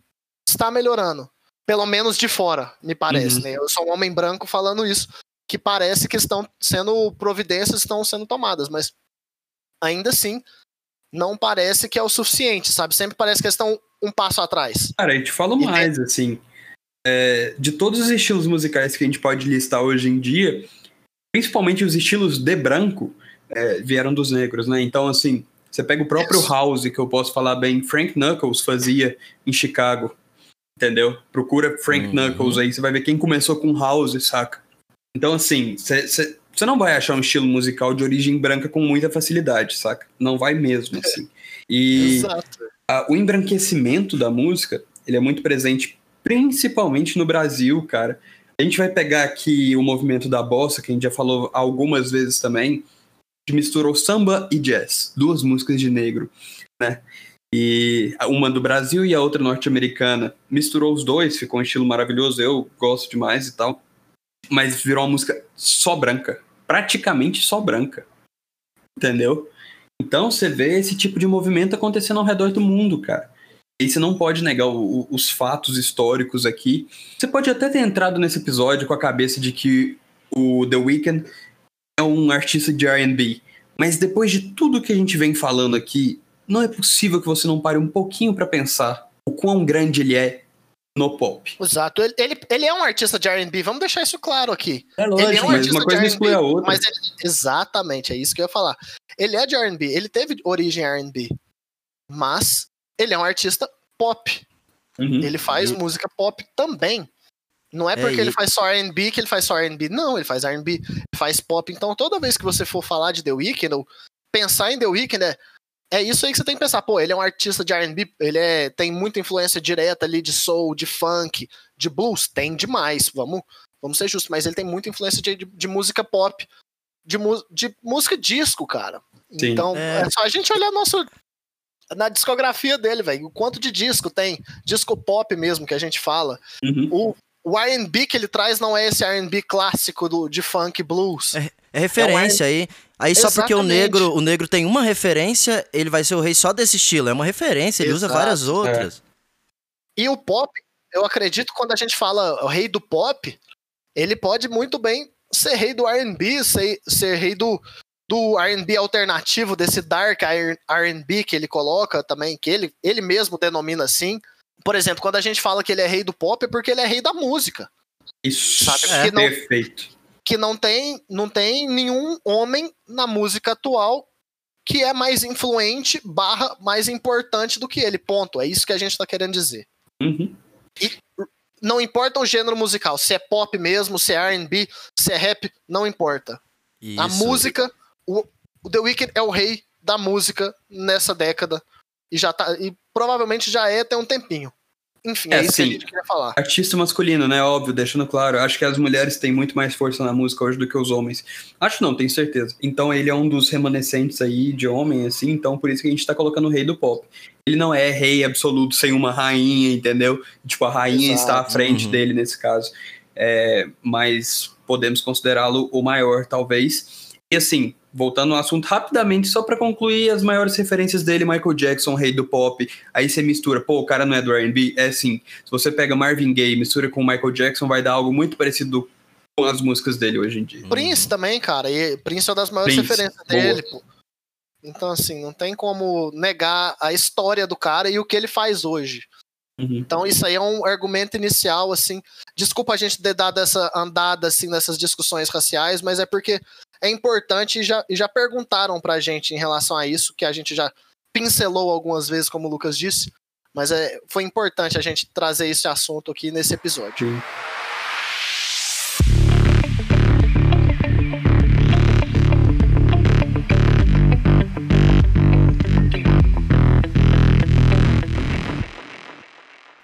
está melhorando. Pelo menos de fora, me parece, Uhum. né? Eu sou um homem branco falando isso, que parece que estão sendo providências estão sendo tomadas, mas ainda assim não parece que é o suficiente, sabe? Sempre parece que eles estão um passo atrás. Cara, eu te falo E mais, assim. é, de todos os estilos musicais que a gente pode listar hoje em dia, principalmente os estilos de branco, é, vieram dos negros, né? Então, assim, você pega o próprio Isso. House, que eu posso falar bem, Frank Knuckles fazia em Chicago, entendeu? Procura Frank Uhum. Knuckles aí, você vai ver quem começou com House, saca? Então, assim, você não vai achar um estilo musical de origem branca com muita facilidade, saca? Não vai mesmo, assim. E Exato. a- o embranquecimento da música, ele é muito presente principalmente no Brasil, cara. A gente vai pegar aqui o movimento da bossa, que a gente já falou algumas vezes também, que misturou samba e jazz, duas músicas de negro, né? E uma do Brasil e a outra norte-americana. Misturou os dois, ficou um estilo maravilhoso, eu gosto demais e tal. Mas virou uma música só branca, praticamente só branca. Entendeu? Então você vê esse tipo de movimento acontecendo ao redor do mundo, cara. E você não pode negar o- o- os fatos históricos aqui. Você pode até ter entrado nesse episódio com a cabeça de que o The Weeknd é um artista de R&B, mas depois de tudo que a gente vem falando aqui, não é possível que você não pare um pouquinho pra pensar o quão grande ele é no pop. Exato. Ele, ele, ele é um artista de R&B, vamos deixar isso claro aqui. É Ele é um mas artista uma coisa exclui a outra. Mas ele- exatamente, é isso que eu ia falar. Ele é de R&B, ele teve origem R&B, mas ele é um artista pop. Uhum. Ele faz música pop também. Não é É, porque e- ele faz só R&B que ele faz só R&B. Não, ele faz R&B, faz pop. Então, toda vez que você for falar de The Weeknd ou pensar em The Weeknd, é, é isso aí que você tem que pensar. Pô, ele é um artista de R&B, ele é, tem muita influência direta ali de soul, de funk, de blues. Tem demais, vamos, vamos ser justos. Mas ele tem muita influência de, de, de música pop, de, mu- de música disco, cara. Sim. Então, É. é só a gente olhar nosso, na discografia dele, velho. O quanto de disco tem. Disco pop mesmo, que a gente fala. Uhum. O, o R&B que ele traz não é esse R&B clássico do, de funk blues. É referência aí. Aí só porque o negro, o negro tem uma referência, ele vai ser o rei só desse estilo. É uma referência, ele usa Exato, várias outras. E o pop, eu acredito quando a gente fala o rei do pop, ele pode muito bem ser rei do R&B, ser, ser rei do, do R&B alternativo, desse dark R&B que ele coloca também, que ele, ele mesmo denomina assim. Por exemplo, quando a gente fala que ele é rei do pop, é porque ele é rei da música. Isso Sabe, é que não- perfeito. que não tem, não tem nenhum homem na música atual que é mais influente barra mais importante do que ele. Ponto. É isso que a gente tá querendo dizer. Uhum. Não importa o gênero musical, se é pop mesmo, se é R&B, se é rap, não importa. A Isso. música, o, o The Weeknd é o rei da música nessa década e já tá e provavelmente já é tem um tempinho. Enfim, é, é isso sim. que a gente queria falar. Artista masculino, né? Óbvio, deixando claro. Acho que as mulheres têm muito mais força na música hoje do que os homens. Acho não, tenho certeza. Então ele é um dos remanescentes aí de homem, assim. Então por isso que a gente tá colocando o rei do pop. Ele não é rei absoluto sem uma rainha, entendeu? Tipo, a rainha Exato. está à frente uhum. dele nesse caso. É, mas podemos considerá-lo o maior, talvez. E assim, voltando ao assunto rapidamente, só para concluir as maiores referências dele, Michael Jackson, rei do pop. Aí você mistura, pô, o cara não é do R&B? É assim, se você pega Marvin Gaye, mistura com Michael Jackson, vai dar algo muito parecido com as músicas dele hoje em dia. Prince também, cara, e Prince é uma das maiores Prince, referências dele, pô. Então, assim, não tem como negar a história do cara e o que ele faz hoje. Uhum. Então, isso aí é um argumento inicial, assim. Desculpa a gente ter dado essa andada, assim, nessas discussões raciais, mas é porque é importante e já, e já perguntaram pra gente em relação a isso, que a gente já pincelou algumas vezes, como o Lucas disse, mas é, foi importante a gente trazer esse assunto aqui nesse episódio. Sim.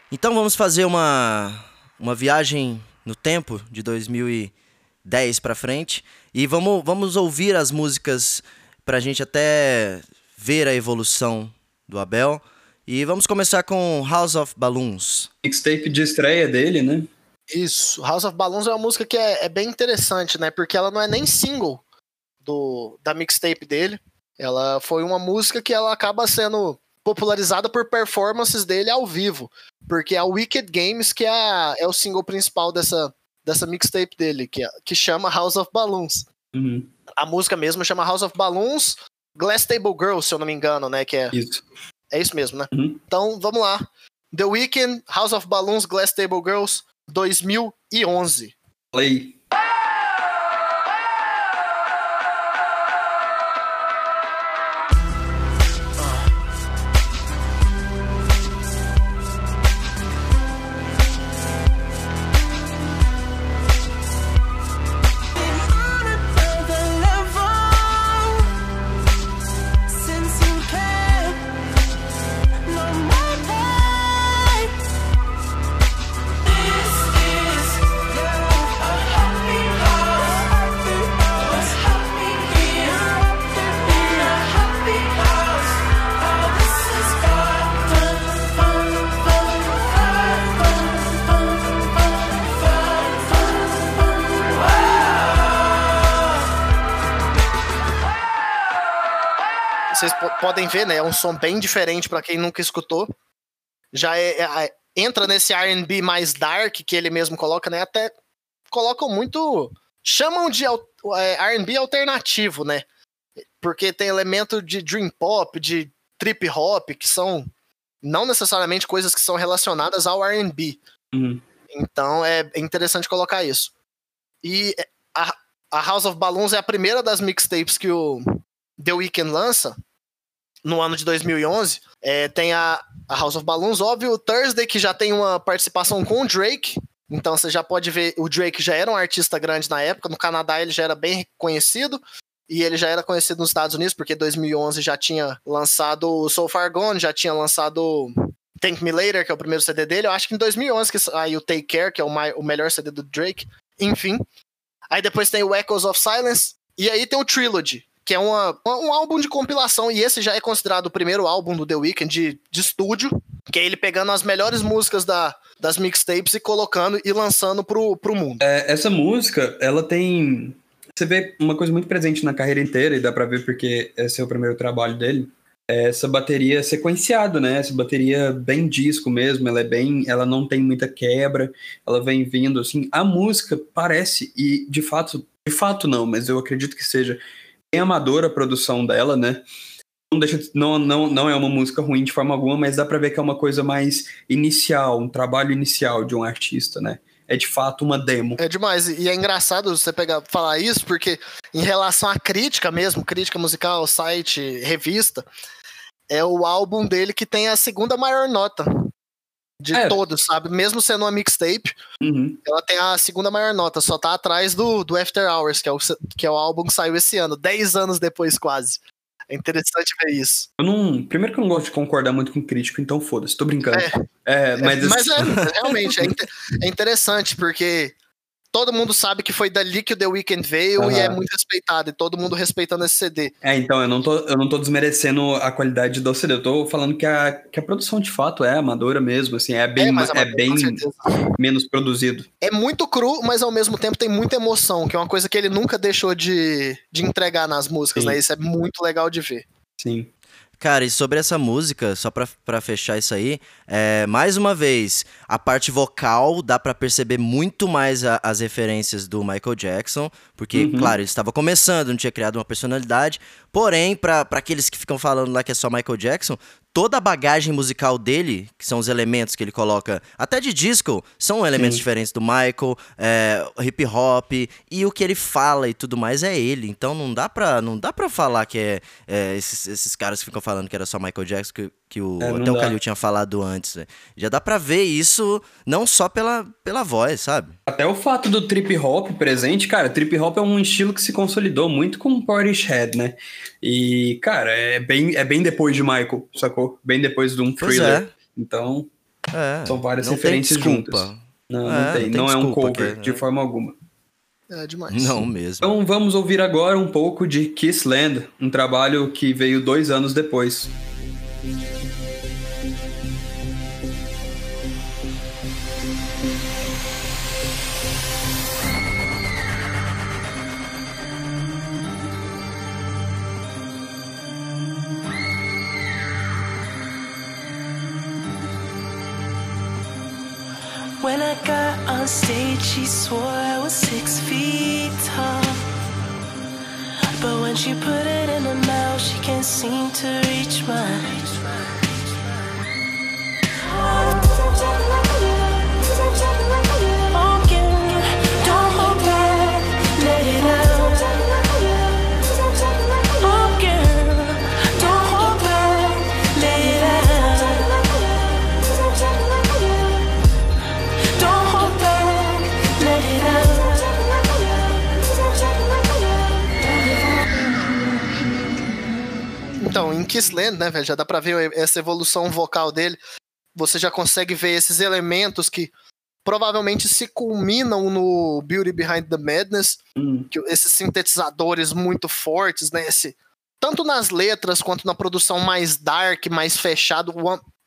Então vamos fazer uma, uma viagem no tempo de 2010 para frente e vamos, vamos ouvir as músicas pra gente até ver a evolução do Abel. E vamos começar com House of Balloons. Mixtape de estreia dele, né? Isso. House of Balloons é uma música que é, é bem interessante, né? Porque ela não é nem single do, da mixtape dele. Ela foi uma música que ela acaba sendo popularizada por performances dele ao vivo. Porque é a Wicked Games, que é, a, é o single principal dessa, dessa mixtape dele, que, é, que chama House of Balloons. Uhum. A música mesmo chama House of Balloons, Glass Table Girl, se eu não me engano, né? Que é isso, é isso mesmo, né? Uhum. Então, vamos lá. The Weeknd, House of Balloons, Glass Table Girls, 2011. Play. Podem ver, né? É um som bem diferente para quem nunca escutou. Já é, é, entra nesse R&B mais dark que ele mesmo coloca, né? Até colocam muito, chamam de é, R&B alternativo, né? Porque tem elemento de dream pop, de trip hop, que são não necessariamente coisas que são relacionadas ao R&B. Uhum. Então é interessante colocar isso. E a, a House of Balloons é a primeira das mixtapes que o The Weeknd lança no ano de 2011. É, tem a, a, House of Balloons, óbvio, o Thursday, que já tem uma participação com o Drake. Então você já pode ver, o Drake já era um artista grande na época, no Canadá ele já era bem conhecido, e ele já era conhecido nos Estados Unidos, porque 2011 já tinha lançado o So Far Gone, já tinha lançado Thank Me Later, que é o primeiro CD dele. Eu acho que em 2011 que saiu Take Care, que é o, o melhor CD do Drake. Enfim. Aí depois tem o Echoes of Silence, e aí tem o Trilogy, que é uma, um álbum de compilação, e esse já é considerado o primeiro álbum do The Weeknd de, de estúdio, que é ele pegando as melhores músicas da, das mixtapes e colocando e lançando pro, pro mundo. É, essa música, ela tem. Você vê uma coisa muito presente na carreira inteira, e dá pra ver porque esse é o primeiro trabalho dele. É essa bateria sequenciada, né? Essa bateria bem disco mesmo, ela é bem, ela não tem muita quebra, ela vem vindo assim. A música parece e de fato, de fato não, mas eu acredito que seja bem amadora a produção dela, né? Não, deixa, não, não, não é uma música ruim de forma alguma, mas dá pra ver que é uma coisa mais inicial, um trabalho inicial de um artista, né? É de fato uma demo. É demais. E é engraçado você pegar falar isso, porque em relação à crítica mesmo, crítica musical, site, revista, é o álbum dele que tem a segunda maior nota de é. todos, sabe? Mesmo sendo uma mixtape, uhum. ela tem a segunda maior nota, só tá atrás do, do After Hours, que é, o, que é o álbum que saiu esse ano, 10 anos depois quase. É interessante ver isso. Eu não. Primeiro que eu não gosto de concordar muito com crítico, então foda-se, tô brincando. É, é mas, é, mas é, realmente, é, é interessante, porque todo mundo sabe que foi dali que o The Weeknd veio uhum. e é muito respeitado, e todo mundo respeitando esse CD. É, então, eu não tô, eu não tô desmerecendo a qualidade do CD, eu tô falando que a, que a produção de fato é amadora mesmo, assim, é bem, é, é bem menos produzido. É muito cru, mas ao mesmo tempo tem muita emoção, que é uma coisa que ele nunca deixou de, de entregar nas músicas, Sim. né? Isso é muito legal de ver. Sim. Cara, e sobre essa música, só pra, pra fechar isso aí, é, mais uma vez, a parte vocal dá para perceber muito mais a, as referências do Michael Jackson, porque, uhum. claro, ele estava começando, não tinha criado uma personalidade, porém, para aqueles que ficam falando lá que é só Michael Jackson, toda a bagagem musical dele, que são os elementos que ele coloca, até de disco, são elementos Sim. diferentes do Michael, é, hip hop, e o que ele fala e tudo mais é ele. Então não dá pra, não dá pra falar que é, é esses, esses caras que ficam falando que era só Michael Jackson, que, que o, é, até o Kalil tinha falado antes. Né? Já dá pra ver isso não só pela, pela voz, sabe? Até o fato do trip hop presente, cara, trip hop é um estilo que se consolidou muito com o Portishead, né? E, cara, é bem, é bem depois de Michael, sacou? Bem depois de um thriller. É. Então, é. são várias referências juntas. Não, é, não tem. Não, tem não é um cover, que, de né? forma alguma. É demais. Não mesmo. Então vamos ouvir agora um pouco de Kissland, um trabalho que veio dois anos depois. When I got on stage, she swore I was six feet tall. But when she put it in her mouth, she can't seem to reach mine. Kissland, né, velho, já dá pra ver essa evolução vocal dele. Você já consegue ver esses elementos que provavelmente se culminam no Beauty Behind the Madness, hum. que esses sintetizadores muito fortes, né, esse, tanto nas letras quanto na produção mais dark, mais fechado.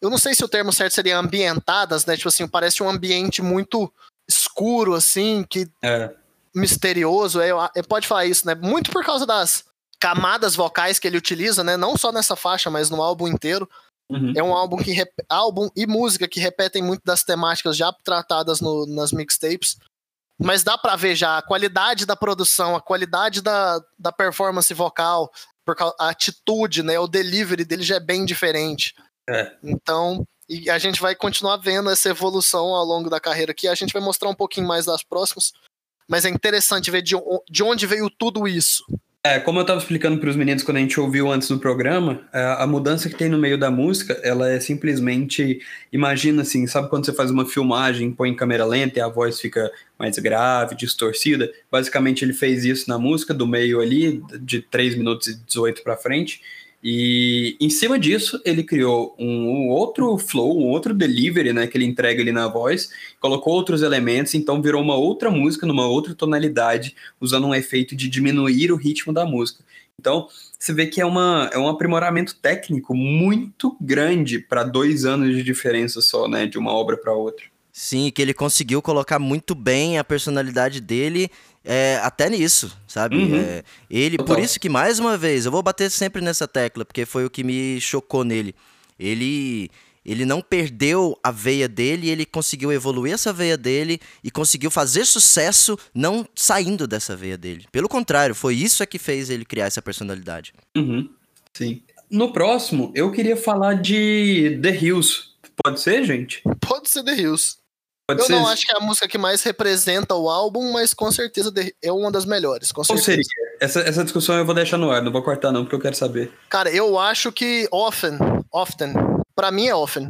Eu não sei se o termo certo seria ambientadas, né? Tipo assim, parece um ambiente muito escuro, assim, que é. misterioso. É, pode falar isso, né? Muito por causa das camadas vocais que ele utiliza, né? Não só nessa faixa, mas no álbum inteiro. Uhum. É um álbum que álbum e música que repetem muito das temáticas já tratadas no, nas mixtapes. Mas dá para ver já a qualidade da produção, a qualidade da, da performance vocal, a atitude, né? O delivery dele já é bem diferente. É. Então, e a gente vai continuar vendo essa evolução ao longo da carreira aqui. A gente vai mostrar um pouquinho mais das próximas. Mas é interessante ver de, de onde veio tudo isso. É, como eu estava explicando para os meninos quando a gente ouviu antes do programa, é, a mudança que tem no meio da música, ela é simplesmente, imagina assim, sabe quando você faz uma filmagem, põe em câmera lenta e a voz fica mais grave, distorcida? Basicamente ele fez isso na música, do meio ali, de 3 minutos e 18 para frente, e em cima disso, ele criou um, outro flow, um outro delivery, né, que ele entrega ali na voz, colocou outros elementos, então virou uma outra música numa outra tonalidade, usando um efeito de diminuir o ritmo da música. Então, você vê que é, uma, é um aprimoramento técnico muito grande para dois anos de diferença só, né, de uma obra para outra. Sim, que ele conseguiu colocar muito bem a personalidade dele é, até nisso, sabe? Uhum. É, ele, por isso que, mais uma vez, eu vou bater sempre nessa tecla, porque foi o que me chocou nele. Ele, ele não perdeu a veia dele, ele conseguiu evoluir essa veia dele e conseguiu fazer sucesso não saindo dessa veia dele. Pelo contrário, foi isso é que fez ele criar essa personalidade. Uhum. Sim. No próximo, eu queria falar de The Hills. Pode ser, gente? Pode ser The Hills. Pode eu ser... não acho que é a música que mais representa o álbum, mas com certeza é uma das melhores. Com Qual seria? Essa, essa discussão eu vou deixar no ar, não vou cortar não, porque eu quero saber. Cara, eu acho que Often, Often, pra mim é Often.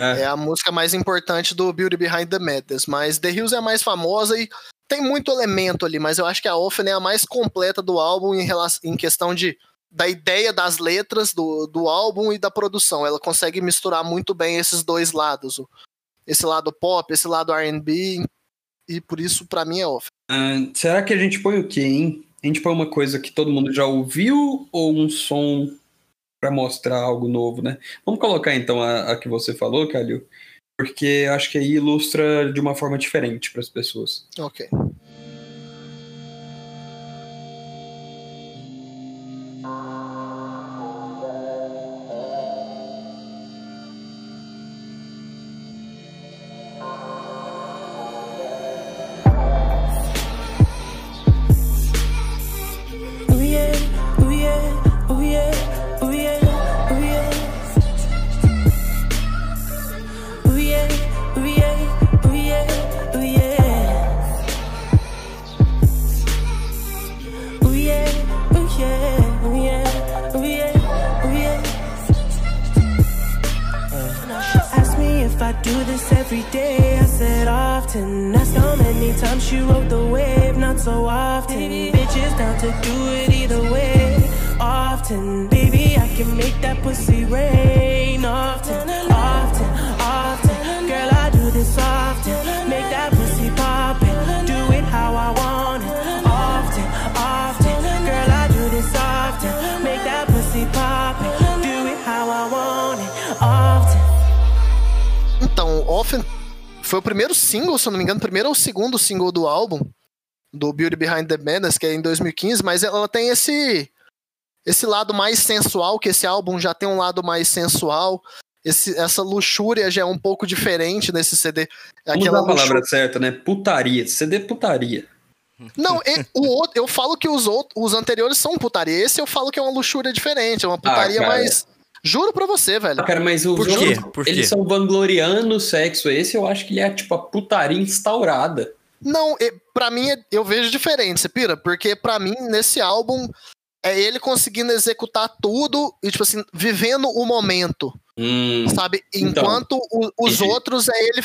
É. é a música mais importante do Beauty Behind the Madness, mas The Hills é a mais famosa e tem muito elemento ali, mas eu acho que a Often é a mais completa do álbum em, relação, em questão de da ideia das letras do, do álbum e da produção. Ela consegue misturar muito bem esses dois lados. Esse lado pop, esse lado RB. E por isso, para mim, é off. Uh, será que a gente põe o quê, hein? A gente põe uma coisa que todo mundo já ouviu ou um som para mostrar algo novo, né? Vamos colocar então a, a que você falou, Calil, porque acho que aí ilustra de uma forma diferente para as pessoas. Ok. I do this every day, I said often That's how many times she rode the wave, not so often. Baby, Bitches down to do it either way, often Baby, I can make that pussy rain often. Single, se eu não me engano, primeiro ou segundo single do álbum, do Beauty Behind the Madness, que é em 2015, mas ela tem esse esse lado mais sensual, que esse álbum já tem um lado mais sensual. Esse, essa luxúria já é um pouco diferente nesse CD. Vamos Aquela a palavra certa, né? Putaria. CD é putaria. Não, o outro, eu falo que os outros, os anteriores são putaria. Esse eu falo que é uma luxúria diferente, é uma putaria ah, mais Juro pra você, velho. Cara, mas os Por outros, Por eles são vangloriando o sexo. Esse eu acho que ele é tipo a putaria instaurada. Não, para mim eu vejo diferente, você pira? Porque para mim, nesse álbum, é ele conseguindo executar tudo e, tipo assim, vivendo o momento. Hum, sabe? Então, Enquanto então, o, os outros é ele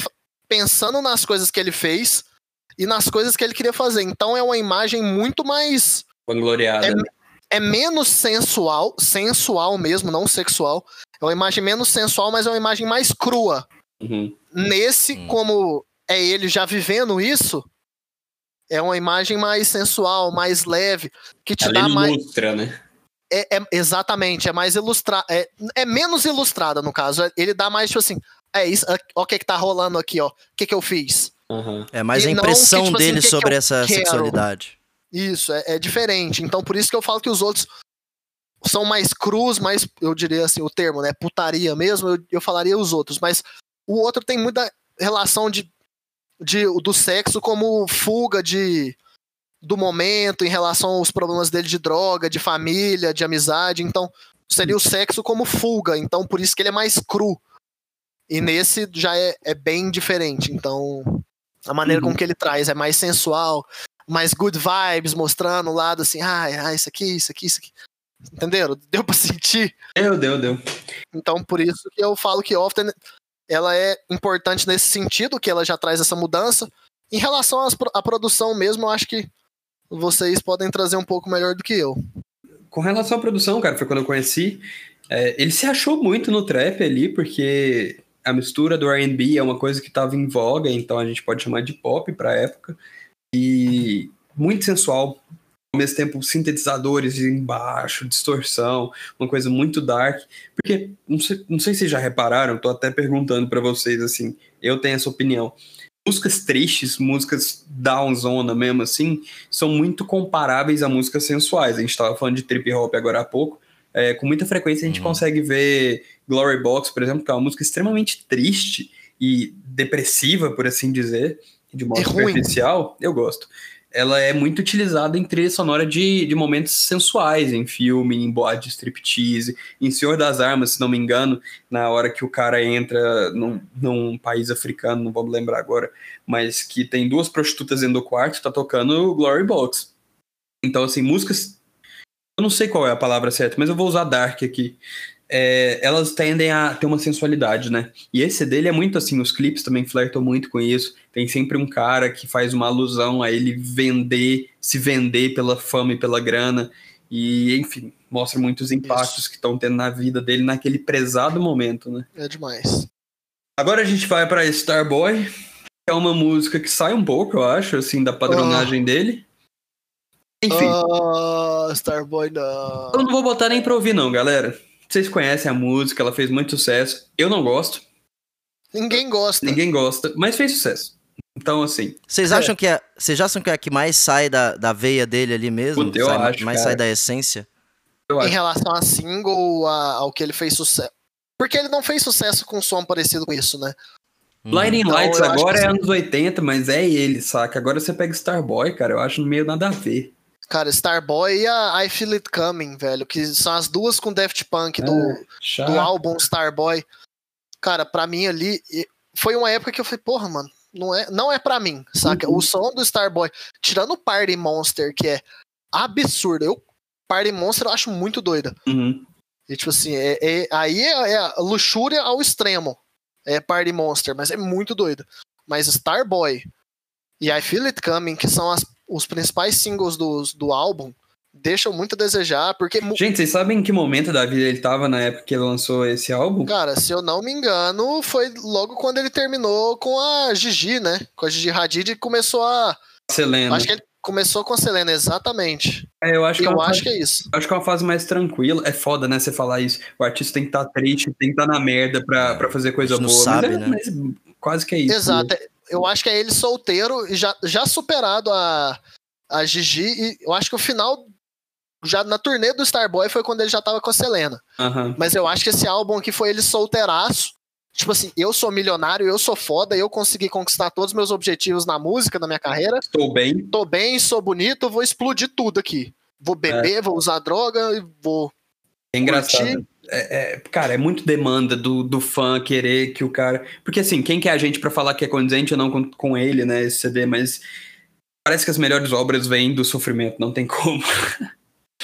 pensando nas coisas que ele fez e nas coisas que ele queria fazer. Então é uma imagem muito mais. Vangloriada. É, é menos sensual, sensual mesmo, não sexual. É uma imagem menos sensual, mas é uma imagem mais crua. Uhum. Nesse, uhum. como é ele já vivendo isso, é uma imagem mais sensual, mais leve, que te Ela dá mais. Ilustra, né? É, é, exatamente, é mais ilustrada. É, é menos ilustrada, no caso. Ele dá mais, tipo assim, é isso, ó, o que que tá rolando aqui, ó. O que que eu fiz? Uhum. É mais e a impressão que, tipo, assim, dele assim, sobre essa quero. sexualidade. Isso, é, é, diferente. Então, por isso que eu falo que os outros são mais crus, mais, eu diria assim, o termo, né? Putaria mesmo, eu, eu falaria os outros. Mas o outro tem muita relação de, de, do sexo como fuga de do momento em relação aos problemas dele de droga, de família, de amizade. Então, seria o sexo como fuga. Então, por isso que ele é mais cru. E nesse já é, é bem diferente. Então, a maneira uhum. com que ele traz é mais sensual, mais good vibes, mostrando o lado assim, ah, ah, isso aqui, isso aqui, isso aqui. Entenderam? (laughs) Deu pra sentir? Deu, deu, deu. Então, por isso que eu falo que Often ela é importante nesse sentido, que ela já traz essa mudança. Em relação à produção mesmo, eu acho que vocês podem trazer um pouco melhor do que eu. Com relação à produção, cara, foi quando eu conheci. É, ele se achou muito no trap ali, porque a mistura do R&B é uma coisa que estava em voga, então a gente pode chamar de pop para época e muito sensual, ao mesmo tempo sintetizadores embaixo, distorção, uma coisa muito dark. Porque, não sei, não sei se já repararam, tô até perguntando para vocês assim, eu tenho essa opinião. Músicas tristes, músicas downzona mesmo assim, são muito comparáveis a músicas sensuais. A gente tava falando de trip hop agora há pouco. É, com muita frequência a gente uhum. consegue ver Glory Box, por exemplo, que é uma música extremamente triste e depressiva, por assim dizer de modo é superficial, eu gosto. Ela é muito utilizada em trilha sonora de, de momentos sensuais, em filme, em boate striptease, em Senhor das Armas, se não me engano, na hora que o cara entra num, num país africano, não vou me lembrar agora, mas que tem duas prostitutas dentro do quarto, tá tocando Glory Box. Então, assim, músicas. Eu não sei qual é a palavra certa, mas eu vou usar Dark aqui é, elas tendem a ter uma sensualidade, né? E esse dele é muito assim, os clipes também flertam muito com isso. Tem sempre um cara que faz uma alusão a ele vender, se vender pela fama e pela grana. E, enfim, mostra muitos impactos Isso. que estão tendo na vida dele naquele prezado momento, né? É demais. Agora a gente vai para Starboy, que é uma música que sai um pouco, eu acho, assim, da padronagem uh. dele. Enfim. Uh, Starboy não. Eu não vou botar nem pra ouvir, não, galera. Vocês conhecem a música, ela fez muito sucesso. Eu não gosto. Ninguém gosta. Ninguém gosta, mas fez sucesso. Então, assim. Vocês é. acham que é. Vocês acham que é a que mais sai da, da veia dele ali mesmo? Puta, eu sai, acho. Mais cara. sai da essência? Eu em acho. relação a single, a, ao que ele fez sucesso. Porque ele não fez sucesso com um som parecido com isso, né? Blinding então, Lights agora é anos 80, mas é ele, saca? Agora você pega Starboy, cara, eu acho meio nada a ver. Cara, Starboy e a I Feel It Coming, velho, que são as duas com Daft Punk do, é, do álbum Starboy. Cara, pra mim ali, foi uma época que eu falei, porra, mano, não é, não é pra mim, saca? Uhum. O som do Starboy, tirando o Party Monster, que é absurdo, eu, Party Monster eu acho muito doida. Uhum. E tipo assim, é, é aí é, é, a luxúria ao extremo. É Party Monster, mas é muito doido. Mas Starboy e I Feel It Coming, que são as, os principais singles do, do álbum, deixam muito a desejar, porque... Gente, vocês sabem em que momento da vida ele tava na época que ele lançou esse álbum? Cara, se eu não me engano, foi logo quando ele terminou com a Gigi, né? Com a Gigi Hadid e começou a... Selena. Acho que ele Começou com a Selena, exatamente. É, eu acho, que, é eu acho fase, que é isso. Acho que é uma fase mais tranquila. É foda, né, você falar isso. O artista tem que estar tá triste, tem que estar tá na merda pra, pra fazer coisa boa. Sabe, mas, é, né? mas quase que é isso. Exato. Né? Eu acho que é ele solteiro e já, já superado a, a Gigi. E eu acho que o final já na turnê do Starboy foi quando ele já tava com a Selena. Uhum. Mas eu acho que esse álbum aqui foi ele solteiraço. Tipo assim, eu sou milionário, eu sou foda, eu consegui conquistar todos os meus objetivos na música, na minha carreira. Estou bem. Tô bem, sou bonito, vou explodir tudo aqui. Vou beber, é. vou usar droga e vou. É engraçado. É, é, cara, é muito demanda do, do fã querer que o cara. Porque assim, quem que é a gente para falar que é condizente ou não com, com ele, né? Esse CD, mas parece que as melhores obras vêm do sofrimento, não tem como.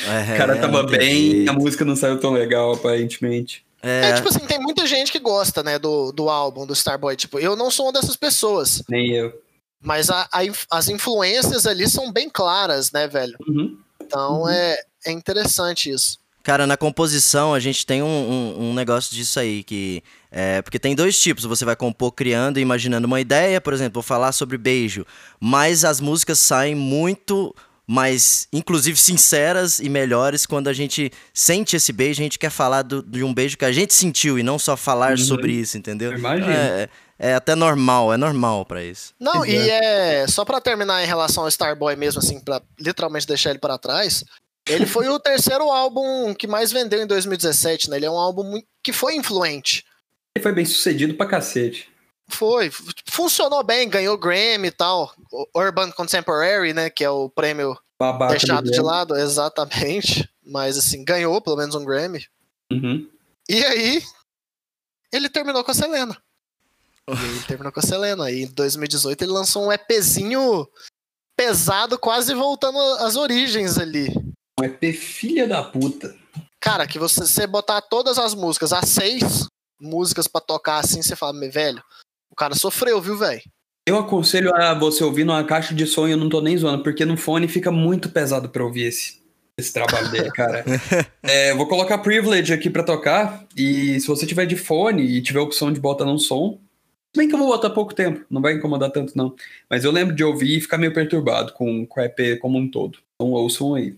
É, (laughs) o cara tava bem, jeito. a música não saiu tão legal, aparentemente. É... é... tipo assim, tem muita gente que gosta, né, do, do álbum do Starboy. Tipo, eu não sou uma dessas pessoas. Nem eu. Mas a, a, as influências ali são bem claras, né, velho? Uhum. Então uhum. É, é interessante isso. Cara, na composição a gente tem um, um, um negócio disso aí, que. É, porque tem dois tipos, você vai compor criando e imaginando uma ideia, por exemplo, vou falar sobre beijo, mas as músicas saem muito mais, inclusive, sinceras e melhores quando a gente sente esse beijo, a gente quer falar do, de um beijo que a gente sentiu e não só falar uhum. sobre isso, entendeu? Imagina. É, é até normal, é normal para isso. Não, e é só para terminar em relação ao Starboy mesmo, assim, para literalmente deixar ele para trás. Ele foi o terceiro álbum que mais vendeu em 2017, né? Ele é um álbum que foi influente. Ele foi bem sucedido pra cacete. Foi, funcionou bem, ganhou Grammy e tal. Urban Contemporary, né, que é o prêmio Babaca deixado de lado, exatamente. Mas assim, ganhou pelo menos um Grammy. Uhum. E aí, ele terminou com a Selena. E aí ele terminou com a Selena. E em 2018 ele lançou um EPzinho pesado, quase voltando às origens ali. Um EP filha da puta. Cara, que você, você botar todas as músicas, as seis músicas para tocar assim, você fala, velho, o cara sofreu, viu, velho? Eu aconselho a você ouvir numa caixa de som e eu não tô nem zoando, porque no fone fica muito pesado pra ouvir esse, esse trabalho dele, cara. (laughs) é, vou colocar Privilege aqui pra tocar, e se você tiver de fone e tiver a opção de botar num som, bem que eu vou botar pouco tempo, não vai incomodar tanto não. Mas eu lembro de ouvir e ficar meio perturbado com, com o EP como um todo. Então ouçam aí.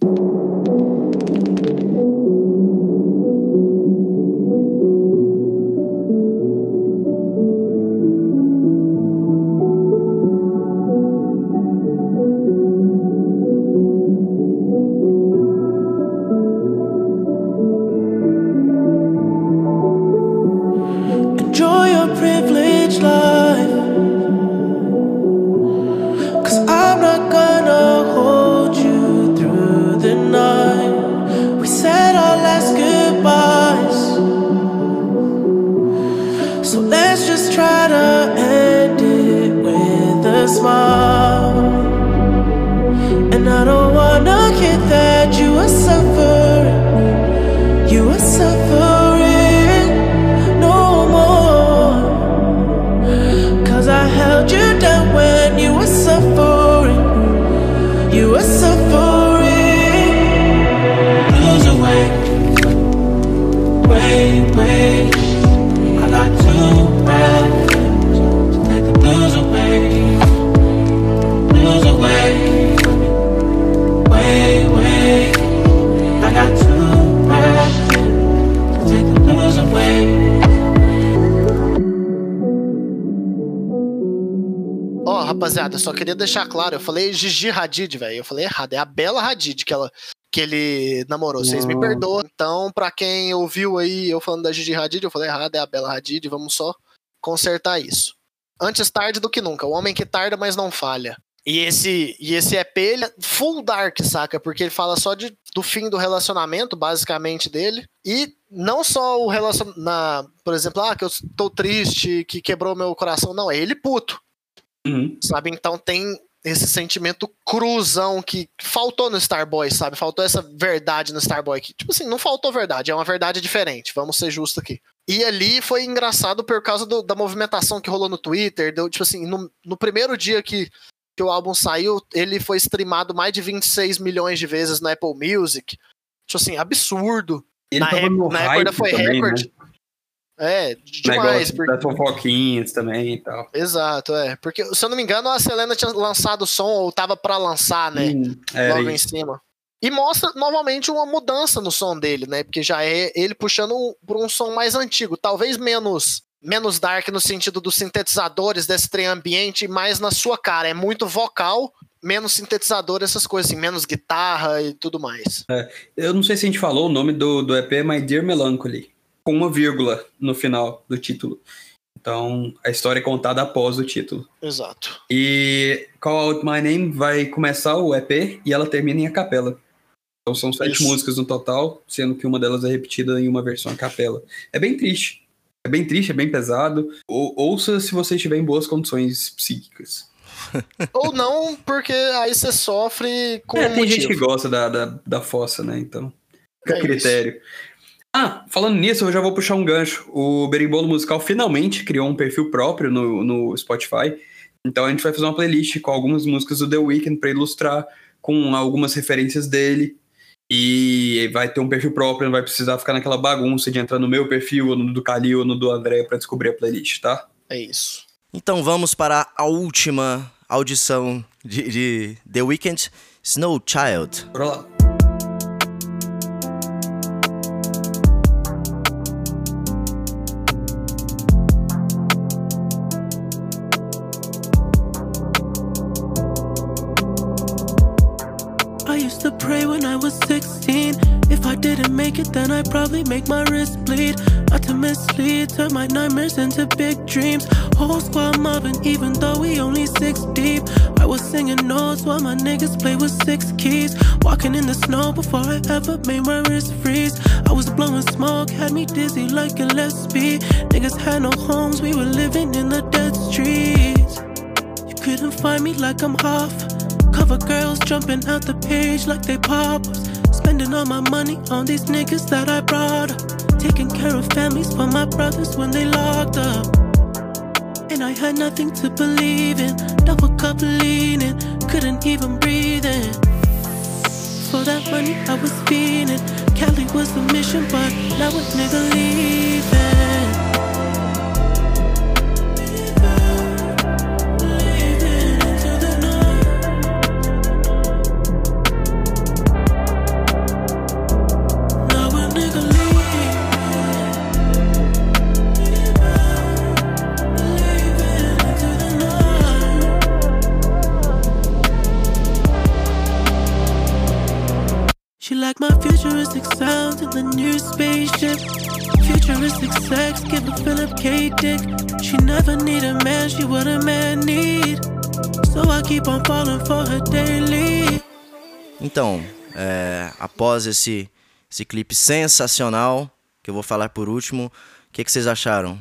Claro, eu falei Gigi Hadid, velho. Eu falei errado, é a Bela Hadid que ela que ele namorou. Vocês me perdoam. Então, pra quem ouviu aí eu falando da Gigi Hadid, eu falei errado, é a Bela Hadid, vamos só consertar isso. Antes tarde do que nunca. O homem que tarda, mas não falha. E esse, e esse EP, ele é full dark, saca? Porque ele fala só de, do fim do relacionamento, basicamente, dele. E não só o relacionamento, por exemplo, ah, que eu tô triste, que quebrou meu coração. Não, é ele puto. Uhum. Sabe? Então tem esse sentimento cruzão que faltou no Starboy, sabe? Faltou essa verdade no Starboy. Que, tipo assim, não faltou verdade, é uma verdade diferente, vamos ser justos aqui. E ali foi engraçado por causa do, da movimentação que rolou no Twitter. Deu, tipo assim, no, no primeiro dia que, que o álbum saiu, ele foi streamado mais de 26 milhões de vezes na Apple Music. Tipo assim, absurdo. Ele na, na época foi recorde. Né? É, demais. Negócio porque... fofoquinhas também e tal. Exato, é. Porque, se eu não me engano, a Selena tinha lançado o som, ou tava para lançar, né? Hum, logo em cima. E mostra novamente uma mudança no som dele, né? Porque já é ele puxando por um som mais antigo, talvez menos menos dark no sentido dos sintetizadores desse trem ambiente, mais na sua cara. É muito vocal, menos sintetizador, essas coisas assim, menos guitarra e tudo mais. É, eu não sei se a gente falou o nome do, do EP, My Dear Melancholy com uma vírgula no final do título. Então, a história é contada após o título. Exato. E Call Out My Name vai começar o EP e ela termina em a capela. Então são sete Isso. músicas no total, sendo que uma delas é repetida em uma versão a capela. É bem triste. É bem triste, é bem pesado. Ou, ouça se você estiver em boas condições psíquicas. (laughs) Ou não, porque aí você sofre com. É, tem motivo. gente que gosta da, da, da fossa, né? Então. Fica é a critério. Isso. Ah, falando nisso, eu já vou puxar um gancho. O Berimbolo Musical finalmente criou um perfil próprio no, no Spotify. Então a gente vai fazer uma playlist com algumas músicas do The Weeknd para ilustrar com algumas referências dele. E vai ter um perfil próprio, não vai precisar ficar naquela bagunça de entrar no meu perfil, ou no do Calil, ou no do André para descobrir a playlist, tá? É isso. Então vamos para a última audição de, de The Weeknd, Snow Child. Bora lá. Was 16 If I didn't make it, then I'd probably make my wrist bleed. Not to mislead, turn my nightmares into big dreams. Whole squad mobbing, even though we only six deep. I was singing notes while my niggas play with six keys. Walking in the snow before I ever made my wrist freeze. I was blowing smoke, had me dizzy like a Gillespie Niggas had no homes, we were living in the dead streets. You couldn't find me like I'm off Cover girls jumping out the page like they poppers. Spending all my money on these niggas that I brought up. Taking care of families for my brothers when they locked up. And I had nothing to believe in. Double cup leaning, couldn't even breathe in. For that money I was feeling. Cali was the mission, but now a nigga leaving. Sex, give a Philip K dick. She never need a man, she what a man need. So I keep on falling for her daily. Então, é, após esse, esse clipe sensacional, que eu vou falar por último, o que, que vocês acharam?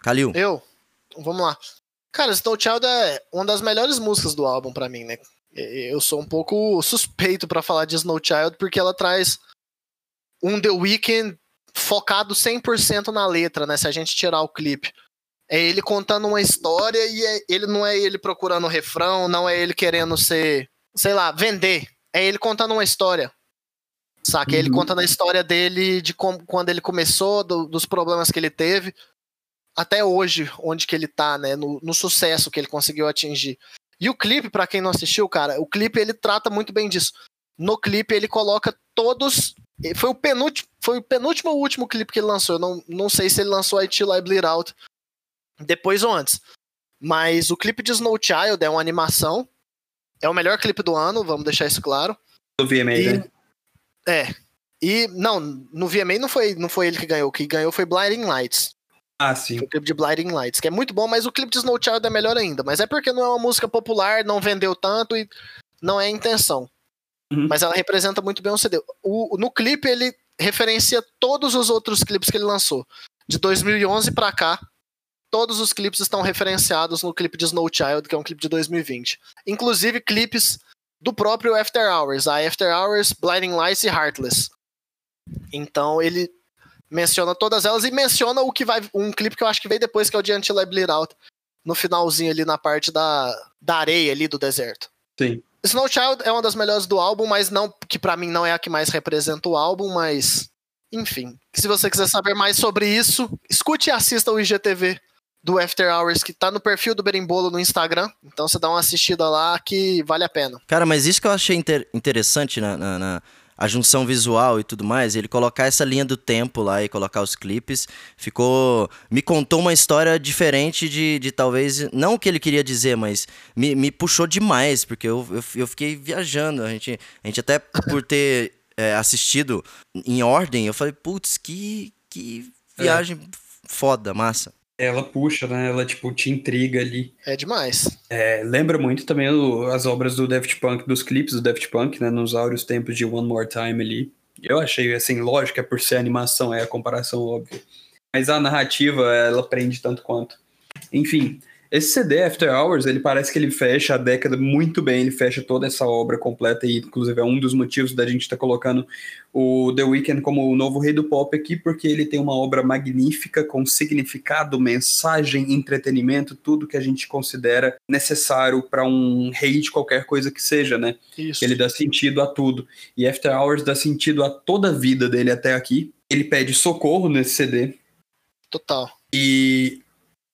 Kalil? Eu? Vamos lá. Cara, Snow Child é uma das melhores músicas do álbum para mim, né? eu sou um pouco suspeito para falar de Snow Child porque ela traz um The Weeknd focado 100% na letra, né? Se a gente tirar o clipe. É ele contando uma história e é, ele não é ele procurando o refrão, não é ele querendo ser, sei lá, vender. É ele contando uma história. Saca? Uhum. Ele contando a história dele de como, quando ele começou, do, dos problemas que ele teve, até hoje, onde que ele tá, né? No, no sucesso que ele conseguiu atingir. E o clipe, para quem não assistiu, cara, o clipe ele trata muito bem disso. No clipe ele coloca todos. Foi o penúltimo, foi o penúltimo ou último clipe que ele lançou. Eu não, não sei se ele lançou IT Live Bleed Out depois ou antes. Mas o clipe de Snow Child é uma animação. É o melhor clipe do ano, vamos deixar isso claro. Do VMA, E- né? É. E, não, no VMA não foi, não foi ele que ganhou. O que ganhou foi Blinding Lights. Ah, sim. Foi o clipe de Blinding Lights, que é muito bom, mas o clipe de Snow Child é melhor ainda. Mas é porque não é uma música popular, não vendeu tanto e não é a intenção. Uhum. Mas ela representa muito bem o CD. O, no clipe, ele referencia todos os outros clipes que ele lançou. De 2011 pra cá, todos os clipes estão referenciados no clipe de Snow Child, que é um clipe de 2020. Inclusive clipes do próprio After Hours, a After Hours, Blinding Lights e Heartless. Então ele menciona todas elas e menciona o que vai um clipe que eu acho que veio depois que é o de Bleed Out, no finalzinho ali na parte da, da areia ali do deserto. Sim. Snow Child é uma das melhores do álbum, mas não que pra mim não é a que mais representa o álbum, mas enfim. Se você quiser saber mais sobre isso, escute e assista o IGTV do After Hours que tá no perfil do Berimbolo no Instagram. Então você dá uma assistida lá que vale a pena. Cara, mas isso que eu achei inter- interessante na, na- na- a junção visual e tudo mais, ele colocar essa linha do tempo lá e colocar os clipes, ficou. Me contou uma história diferente de, de talvez. Não o que ele queria dizer, mas me, me puxou demais, porque eu, eu, eu fiquei viajando. A gente, a gente até por ter é, assistido em ordem, eu falei, putz, que, que viagem foda, massa. Ela puxa, né? Ela, tipo, te intriga ali. É demais. É, lembra muito também o- as obras do Daft Punk, dos clipes do Daft Punk, né? Nos áureos tempos de One More Time ali. Eu achei, assim, lógico, é por ser animação, é a comparação óbvia. Mas a narrativa, ela prende tanto quanto. Enfim, esse CD, After Hours, ele parece que ele fecha a década muito bem, ele fecha toda essa obra completa e, inclusive, é um dos motivos da gente estar colocando o The Weeknd como o novo rei do pop aqui, porque ele tem uma obra magnífica com significado, mensagem, entretenimento, tudo que a gente considera necessário para um rei de qualquer coisa que seja, né? Isso. Ele dá sentido a tudo. E After Hours dá sentido a toda a vida dele até aqui. Ele pede socorro nesse CD Total. e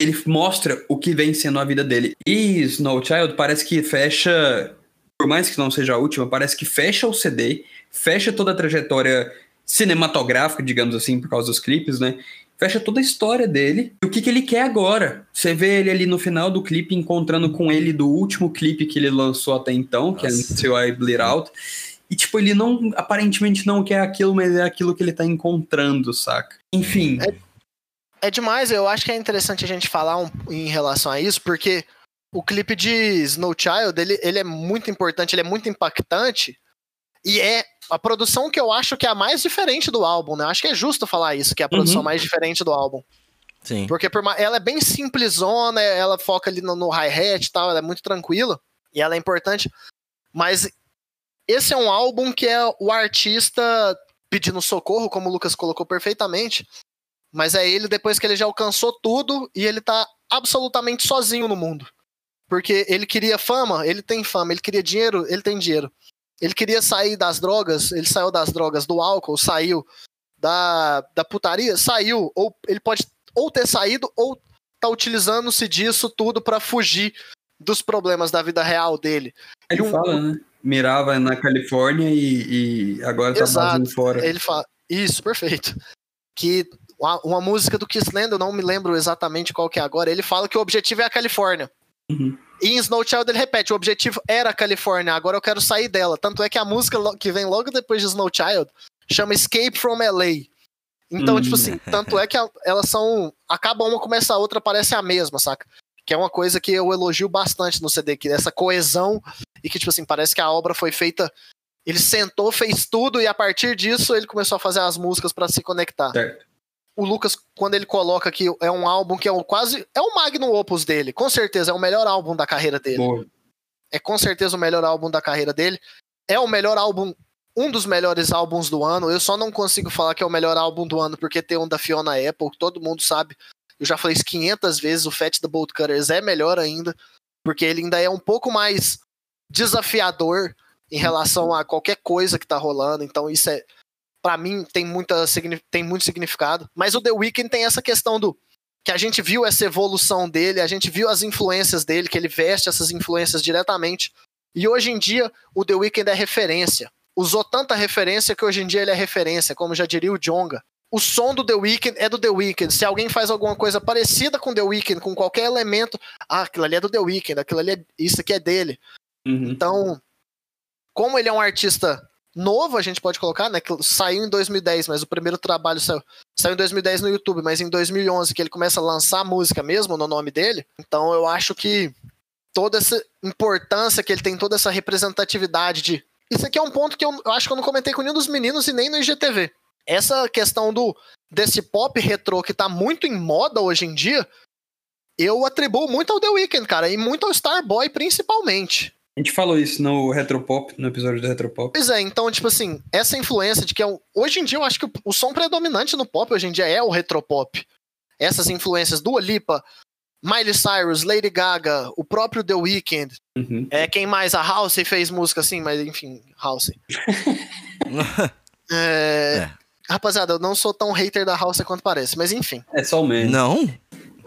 ele mostra o que vem sendo a vida dele. E Snow Child parece que fecha, por mais que não seja a última, parece que fecha o CD, fecha toda a trajetória cinematográfica, digamos assim, por causa dos clipes, né? Fecha toda a história dele e o que, que ele quer agora. Você vê ele ali no final do clipe encontrando com ele do último clipe que ele lançou até então, que é Nossa. Until I Bleed Out. E, tipo, ele não, aparentemente não quer aquilo, mas é aquilo que ele tá encontrando, saca? Enfim. É demais, eu acho que é interessante a gente falar um- em relação a isso, porque o clipe de Snow Child, ele, ele é muito importante, ele é muito impactante, e é a produção que eu acho que é a mais diferente do álbum, né? Acho que é justo falar isso, que é a produção Uhum. mais diferente do álbum. Sim. Porque por ma- ela é bem simplesona, ela foca ali no, no hi-hat e tal, ela é muito tranquila, e ela é importante, mas esse é um álbum que é o artista pedindo socorro, como o Lucas colocou perfeitamente, mas é ele depois que ele já alcançou tudo e ele tá absolutamente sozinho no mundo. Porque ele queria fama, ele tem fama, ele queria dinheiro, ele tem dinheiro. Ele queria sair das drogas, ele saiu das drogas, do álcool, saiu da, da putaria, saiu, ou ele pode ou ter saído ou tá utilizando-se disso tudo pra fugir dos problemas da vida real dele. Ele um- fala, né? Mirava na Califórnia e, e agora tá Exato. fora. Ele fala. Isso, perfeito. Que uma, uma música do Kiss Land, eu não me lembro exatamente qual que é agora, ele fala que o objetivo é a Califórnia. Uhum. E em Snow Child ele repete, o objetivo era a Califórnia, agora eu quero sair dela. Tanto é que a música que vem logo depois de Snow Child chama Escape from LA. Então, Hum. tipo assim, tanto é que elas são. Acaba uma, começa a outra, parece a mesma, saca? Que é uma coisa que eu elogio bastante no CD, que é essa coesão e que, tipo assim, parece que a obra foi feita. Ele sentou, fez tudo e a partir disso ele começou a fazer as músicas pra se conectar. Certo. O Lucas, quando ele coloca que é um álbum que é um quase. É o magnum opus dele, com certeza, é o melhor álbum da carreira dele Boa. é com certeza o melhor álbum da carreira dele. É o melhor álbum, um dos melhores álbuns do ano. Eu só não consigo falar que é o melhor álbum do ano porque tem um da Fiona Apple, que todo mundo sabe. Eu já falei isso 500 vezes, o Fat the Bolt Cutters é melhor ainda, porque ele ainda é um pouco mais desafiador em relação a qualquer coisa que tá rolando. Então isso é Pra mim tem muita tem muito significado, mas o The Weeknd tem essa questão do que a gente viu essa evolução dele, a gente viu as influências dele, que ele veste essas influências diretamente. E hoje em dia, o The Weeknd é referência. Usou tanta referência que hoje em dia ele é referência, como já diria o Jonga. o som do The Weeknd é do The Weeknd. Se alguém faz alguma coisa parecida com The Weeknd, com qualquer elemento, ah, aquilo ali é do The Weeknd, aquilo ali é, isso aqui é dele. Uhum. Então, como ele é um artista novo, a gente pode colocar, né? Que saiu em 2010, mas o primeiro trabalho saiu, saiu em 2010 no YouTube, mas em 2011 que ele começa a lançar música mesmo no nome dele. Então, eu acho que toda essa importância que ele tem, toda essa representatividade de. Isso aqui é um ponto que eu, eu acho que eu não comentei com nenhum dos meninos e nem no IGTV essa questão do desse pop retrô que tá muito em moda hoje em dia, eu atribuo muito ao The Weeknd, cara, e muito ao Starboy principalmente. A gente falou isso no Retropop, no episódio do Retropop. Pois é, então, tipo assim, essa influência de que é um, hoje em dia eu acho que o, o, som predominante no pop hoje em dia é o retropop. Essas influências do Lipa, Miley Cyrus, Lady Gaga, o próprio The Weeknd. Uhum. É quem mais a House fez música assim, mas enfim, House. (laughs) é, é. Rapaziada, eu não sou tão hater da House quanto parece, mas enfim. É só o meme. Não?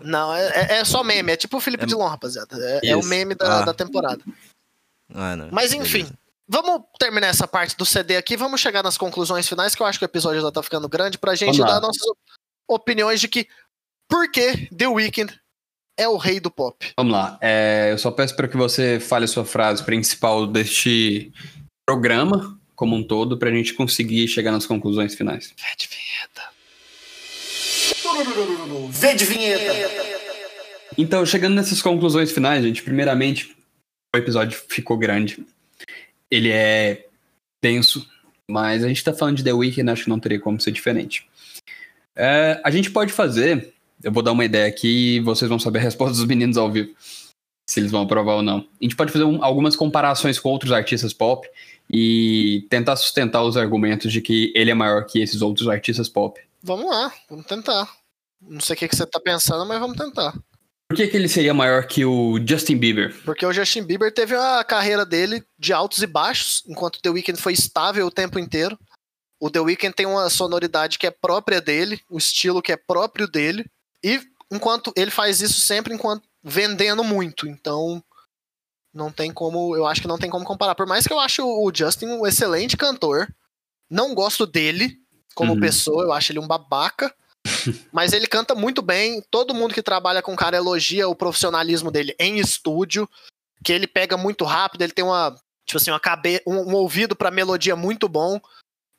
Não, é, é, é só meme. É tipo o Felipe é... Dilon, rapaziada. É, é, o meme da, ah. da temporada. Ah, não. Mas enfim, Beleza. vamos terminar essa parte do CD aqui. Vamos chegar nas conclusões finais, que eu acho que o episódio já tá ficando grande, pra gente dar nossas opiniões de que por que The Weeknd é o rei do pop. Vamos lá. É, eu só peço para que você fale a sua frase principal deste programa como um todo para a gente conseguir chegar nas conclusões finais. Vê de vinheta. Vê de vinheta. Então, chegando nessas conclusões finais, gente, primeiramente, o episódio ficou grande. Ele é denso, mas a gente tá falando de The Weeknd, acho que não teria como ser diferente. É, a gente pode fazer, eu vou dar uma ideia aqui e vocês vão saber a resposta dos meninos ao vivo, se eles vão aprovar ou não. A gente pode fazer um, algumas comparações com outros artistas pop e tentar sustentar os argumentos de que ele é maior que esses outros artistas pop. Vamos lá, vamos tentar. Não sei o que, você tá pensando, mas vamos tentar. Por que, que ele seria maior que o Justin Bieber? Porque o Justin Bieber teve a carreira dele de altos e baixos, enquanto o The Weeknd foi estável o tempo inteiro. O The Weeknd tem uma sonoridade que é própria dele, o estilo que é próprio dele, e enquanto ele faz isso sempre enquanto vendendo muito. Então, não tem como, eu acho que não tem como comparar. Por mais que eu ache o Justin um excelente cantor, não gosto dele como uhum. pessoa, eu acho ele um babaca. Mas ele canta muito bem. Todo mundo que trabalha com o cara elogia o profissionalismo dele em estúdio, que ele pega muito rápido, ele tem uma, tipo assim, uma cabe um, um ouvido para melodia muito bom.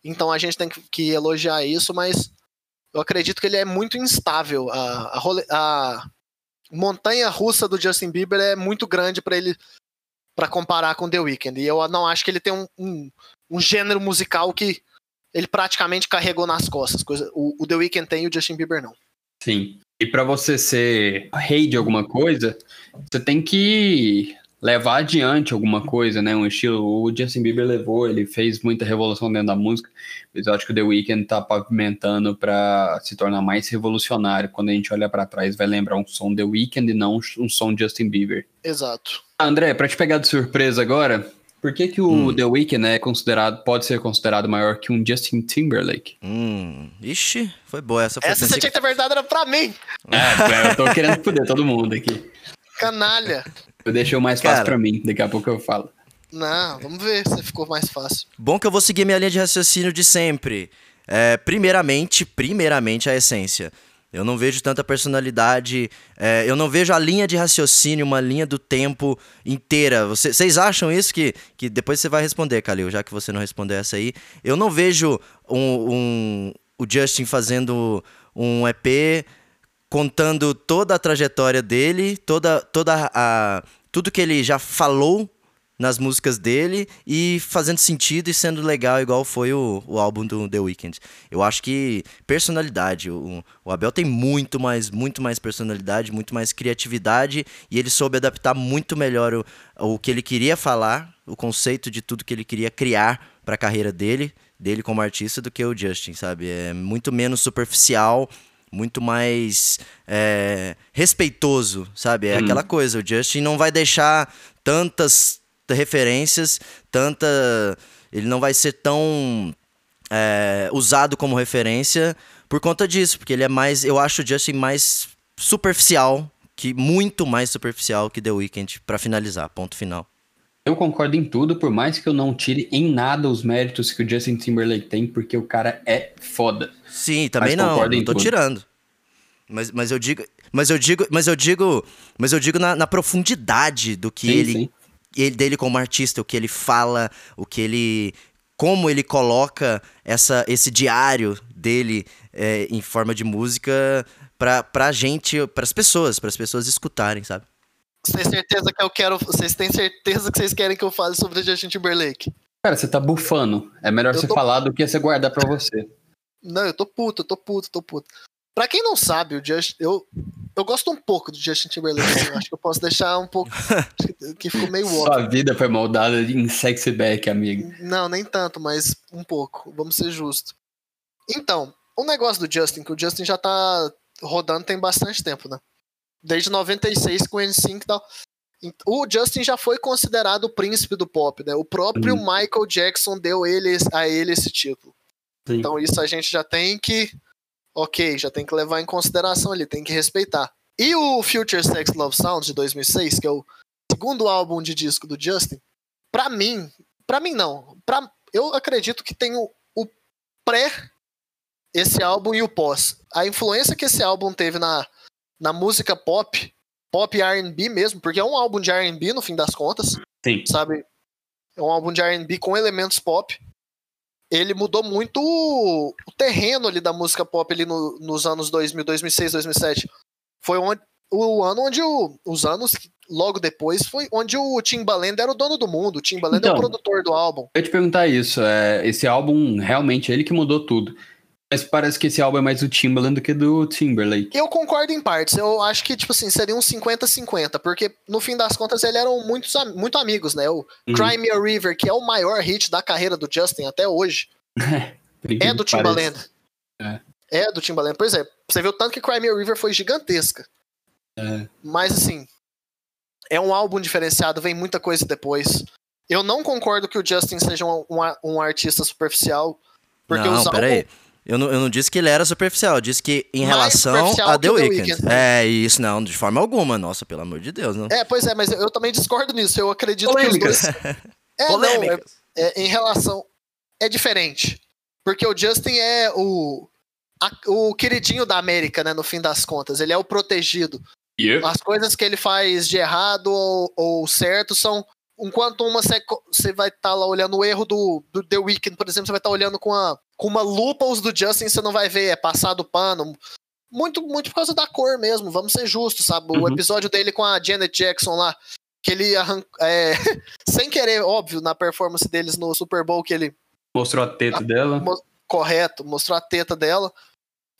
Então a gente tem que, que, elogiar isso, mas eu acredito que ele é muito instável. A, a, a montanha russa do Justin Bieber é muito grande para ele para comparar com The Weeknd. E eu não acho que ele tem um, um, um, gênero musical que ele praticamente carregou nas costas. Coisa, o, o The Weeknd tem e o Justin Bieber não. Sim. E para você ser rei de alguma coisa, você tem que levar adiante alguma coisa, né? Um estilo. O Justin Bieber levou, ele fez muita revolução dentro da música, mas eu acho que o The Weeknd tá pavimentando para se tornar mais revolucionário. Quando a gente olha para trás, vai lembrar um som The Weeknd e não um som Justin Bieber. Exato. André, para te pegar de surpresa agora, por que, que o hum. The Weeknd é considerado, pode ser considerado maior que um Justin Timberlake? Hum, ixi, foi boa essa. Foi essa você tinha que ter verdade era pra mim. É, eu tô querendo foder todo mundo aqui. Canalha. Eu deixei o mais fácil Cara, pra mim, daqui a pouco eu falo. Não, vamos ver se ficou mais fácil. Bom que eu vou seguir minha linha de raciocínio de sempre. É, primeiramente, primeiramente a essência. Eu não vejo tanta personalidade, é, eu não vejo a linha de raciocínio, uma linha do tempo inteira. Vocês acham isso? Que, que depois você vai responder, Kalil, já que você não respondeu essa aí. Eu não vejo um, um, o Justin fazendo um EP contando toda a trajetória dele, toda, toda a, tudo que ele já falou nas músicas dele e fazendo sentido e sendo legal, igual foi o, o álbum do The Weeknd. Eu acho que personalidade, o, o Abel tem muito mais, muito mais personalidade, muito mais criatividade e ele soube adaptar muito melhor o, o que ele queria falar, o conceito de tudo que ele queria criar para a carreira dele, dele como artista, do que o Justin, sabe? É muito menos superficial muito mais é, respeitoso, sabe? É hum. aquela coisa, o Justin não vai deixar tantas referências, tanta. Ele não vai ser tão é, usado como referência por conta disso, porque ele é mais. Eu acho o Justin mais superficial, que muito mais superficial que The Weeknd, para finalizar, ponto final. Eu concordo em tudo, por mais que eu não tire em nada os méritos que o Justin Timberlake tem, porque o cara é foda. Sim, também Mas não, não tô tudo. tirando. Mas, mas eu digo, mas eu digo, mas eu digo, mas eu digo na, na profundidade do que Sim, ele, sim. Ele dele como artista, o que ele fala, o que ele como ele coloca essa, esse diário dele é, em forma de música pra, pra gente, pras pessoas, pras pessoas escutarem, sabe? Vocês têm certeza que eu quero. Vocês têm certeza que vocês querem que eu fale sobre o Justin Timberlake? Cara, você tá bufando. É melhor Eu você tô- falar do que você guardar pra você. Não, eu tô puto, eu tô puto, tô puto. Pra quem não sabe, o Justin, eu, eu gosto um pouco do Justin Timberlake. assim, eu acho que eu posso deixar um pouco. (laughs) que- ficou meio óbvio. Sua vida foi moldada em sexy back, amigo. Não, nem tanto, mas um pouco. Vamos ser justos. Então, o negócio do Justin, que o Justin já tá rodando tem bastante tempo, né? Desde 96 com o N5 e tal. O Justin já foi considerado o príncipe do pop, né? O próprio. Michael Jackson deu ele, a ele esse título. Sim. Então isso a gente já tem que. Ok, já tem que levar em consideração ali, tem que respeitar. E o Future Sex Love Sound de 2006, que é o segundo álbum de disco do Justin, pra mim, pra mim não, pra, eu acredito que tem o, o pré esse álbum e o pós. A influência que esse álbum teve na, na música pop, pop R&B mesmo, porque é um álbum de R&B no fim das contas, Sim. sabe? É um álbum de R&B com elementos pop. Ele mudou muito o, o terreno ali da música pop ali no- nos anos 2000, 2006, 2007. Foi onde, o ano onde o, os anos logo depois foi onde o Timbaland era o dono do mundo. O Timbaland é Então. o produtor do álbum. Eu ia te perguntar isso. É, esse álbum, realmente, é ele que mudou tudo. Mas parece que esse álbum é mais do Timbaland do que do Timberlake. Eu concordo em partes. Eu acho que, tipo assim, seria um 50-50, porque no fim das contas eles eram muitos, muito amigos, né? O Uhum. Cry Me a River, que é o maior hit da carreira do Justin até hoje, (laughs) é do. Timbaland. É. É do Timbaland. Pois é, você viu tanto que Cry Me a River foi gigantesca. É. Mas assim, é um álbum diferenciado, vem muita coisa depois. Eu não concordo que o Justin seja um, um, um artista superficial, porque não, os álbuns. Eu não, eu não disse que ele era superficial, eu disse que em Mais relação a The o The Weeknd. Weeknd. É, isso, não, de forma alguma. Nossa, pelo amor de Deus, não. É, pois é, mas eu, eu também discordo nisso. Eu acredito que os Polêmicas. dois. (laughs) É, não, é, Polêmicas. é, em relação. É diferente. Porque o Justin é o. a- o queridinho da América, né? No fim das contas. Ele é o protegido. Yeah. As coisas que ele faz de errado ou, ou certo são. Enquanto uma você você vai estar lá olhando o erro do, do The Weeknd, por exemplo, você vai estar olhando com, a, com uma lupa os do Justin, você não vai ver, é passado pano. Muito, muito por causa da cor mesmo, vamos ser justos, sabe? O Uhum. episódio dele com a Janet Jackson lá, que ele arrancou. (laughs) sem querer, óbvio, na performance deles no Super Bowl, que ele Mostrou a teta dela. mo- correto, mostrou a teta dela.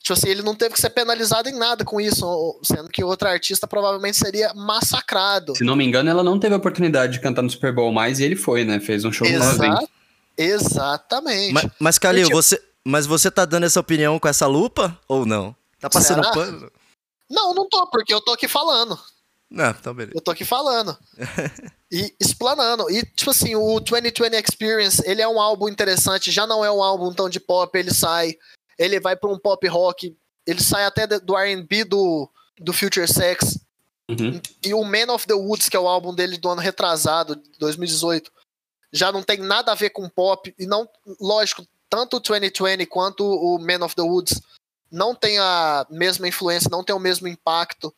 Tipo assim, ele não teve que ser penalizado em nada com isso, sendo que outra artista provavelmente seria massacrado. Se não me engano, ela não teve a oportunidade de cantar no Super Bowl mais e ele foi, né? Fez um show sozinho. Exa exatamente. Mas, mas Calil, Gente, você, mas você tá dando essa opinião com essa lupa ou não? Tá passando Será? pano? Não, não tô, porque eu tô aqui falando. Não, então beleza. Eu tô aqui falando. (laughs) e explanando. E, tipo assim, o 2020 Experience, ele é um álbum interessante, já não é um álbum tão de pop, ele sai, ele vai pra um pop rock, ele sai até de- do R&B do, do Future Sex. Uhum. E o Man of the Woods, que é o álbum dele do ano retrasado, 2018, já não tem nada a ver com pop. E não, lógico, tanto o 2020 quanto o Man of the Woods não tem a mesma influência, não tem o mesmo impacto.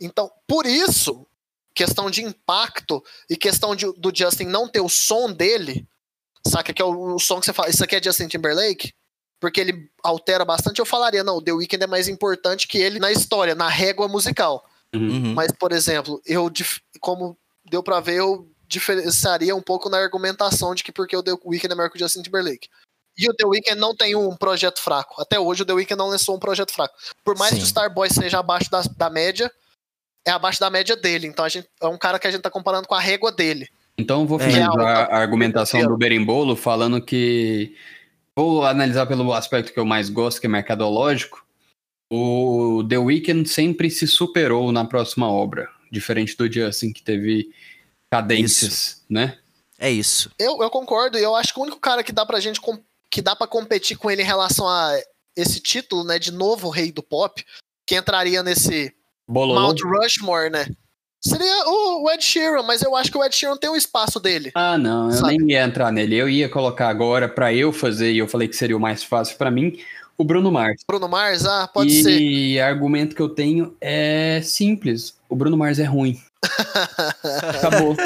Então, por isso, questão de impacto e questão de- do Justin não ter o som dele, saca que é o, o som que você fala, isso aqui é Justin Timberlake? Porque ele altera bastante, eu falaria, não, o The Weeknd é mais importante que ele na história, na régua musical. Uhum. Mas, por exemplo, eu, como deu pra ver, eu diferenciaria um pouco na argumentação de que porque o The Weeknd é maior que o Justin Timberlake. E o The Weeknd não tem um projeto fraco. Até hoje o The Weeknd não lançou um projeto fraco. Por mais Sim. que o Starboy seja abaixo da, da média, é abaixo da média dele. Então a gente, é um cara que a gente tá comparando com a régua dele. Então eu vou É. finalizar é a alta. argumentação do Berimbolo falando que. Vou analisar pelo aspecto que eu mais gosto, que é mercadológico. O The Weeknd sempre se superou na próxima obra, diferente do Justin, que teve cadências, né? É isso. Eu, eu concordo, e eu acho que o único cara que dá pra gente que dá pra competir com ele em relação a esse título, né, de novo rei do pop, que entraria nesse Bololô. Mount Rushmore, né? Seria o, o Ed Sheeran, mas eu acho que o Ed Sheeran tem um espaço dele. Ah, não, eu Sabe? nem ia entrar nele. Eu ia colocar agora pra eu fazer, e eu falei que seria o mais fácil pra mim, o Bruno Mars. Bruno Mars, ah, pode e ser. argumento que eu tenho é simples. O Bruno Mars é ruim. (laughs) Acabou.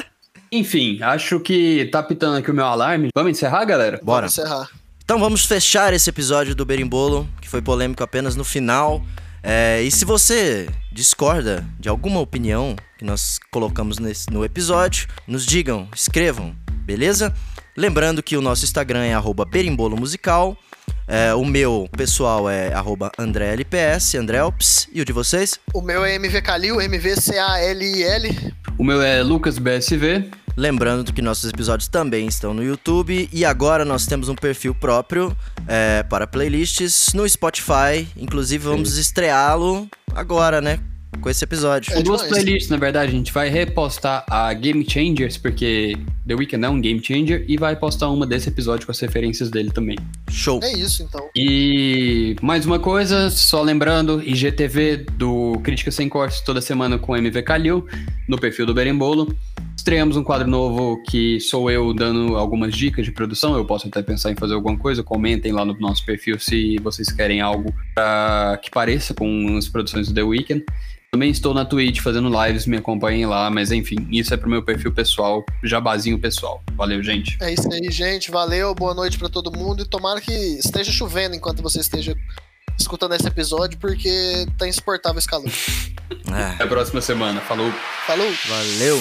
Enfim, acho que tá pitando aqui o meu alarme. Vamos encerrar, galera? Bora. Vamos encerrar. Então vamos fechar esse episódio do Berimbolo, que foi polêmico apenas no final. É, e se você discorda de alguma opinião que nós colocamos nesse, no episódio, nos digam, escrevam, beleza? Lembrando que o nosso Instagram é arroba berimbolo musical. É, o meu pessoal é arroba AndréLPS, Andrelps. E o de vocês? O meu é MV Calil, MVCALIL. O meu é Lucas BSV. Lembrando que nossos episódios também estão no YouTube e agora nós temos um perfil próprio é, para playlists no Spotify. Inclusive vamos estreá-lo agora, né? Com esse episódio. É duas playlists, na verdade. A gente vai repostar a Game Changers, porque The Weeknd é um Game Changer, e vai postar uma desse episódio com as referências dele também. Show. É isso, então. E mais uma coisa, só lembrando, IGTV do Crítica Sem Cortes toda semana com MV Calil, no perfil do Berimbolo. Estreamos um quadro novo que sou eu dando algumas dicas de produção. Eu posso até pensar em fazer alguma coisa. Comentem lá no nosso perfil se vocês querem algo pra- que pareça com as produções do The Weeknd. Também estou na Twitch fazendo lives, me acompanhem lá. Mas enfim, isso é pro meu perfil pessoal, jabazinho pessoal. Valeu, gente. É isso aí, gente. Valeu, boa noite pra todo mundo. E tomara que esteja chovendo enquanto você esteja escutando esse episódio, porque tá insuportável esse calor. Ah, (laughs) Até a próxima semana. Falou. Falou! valeu.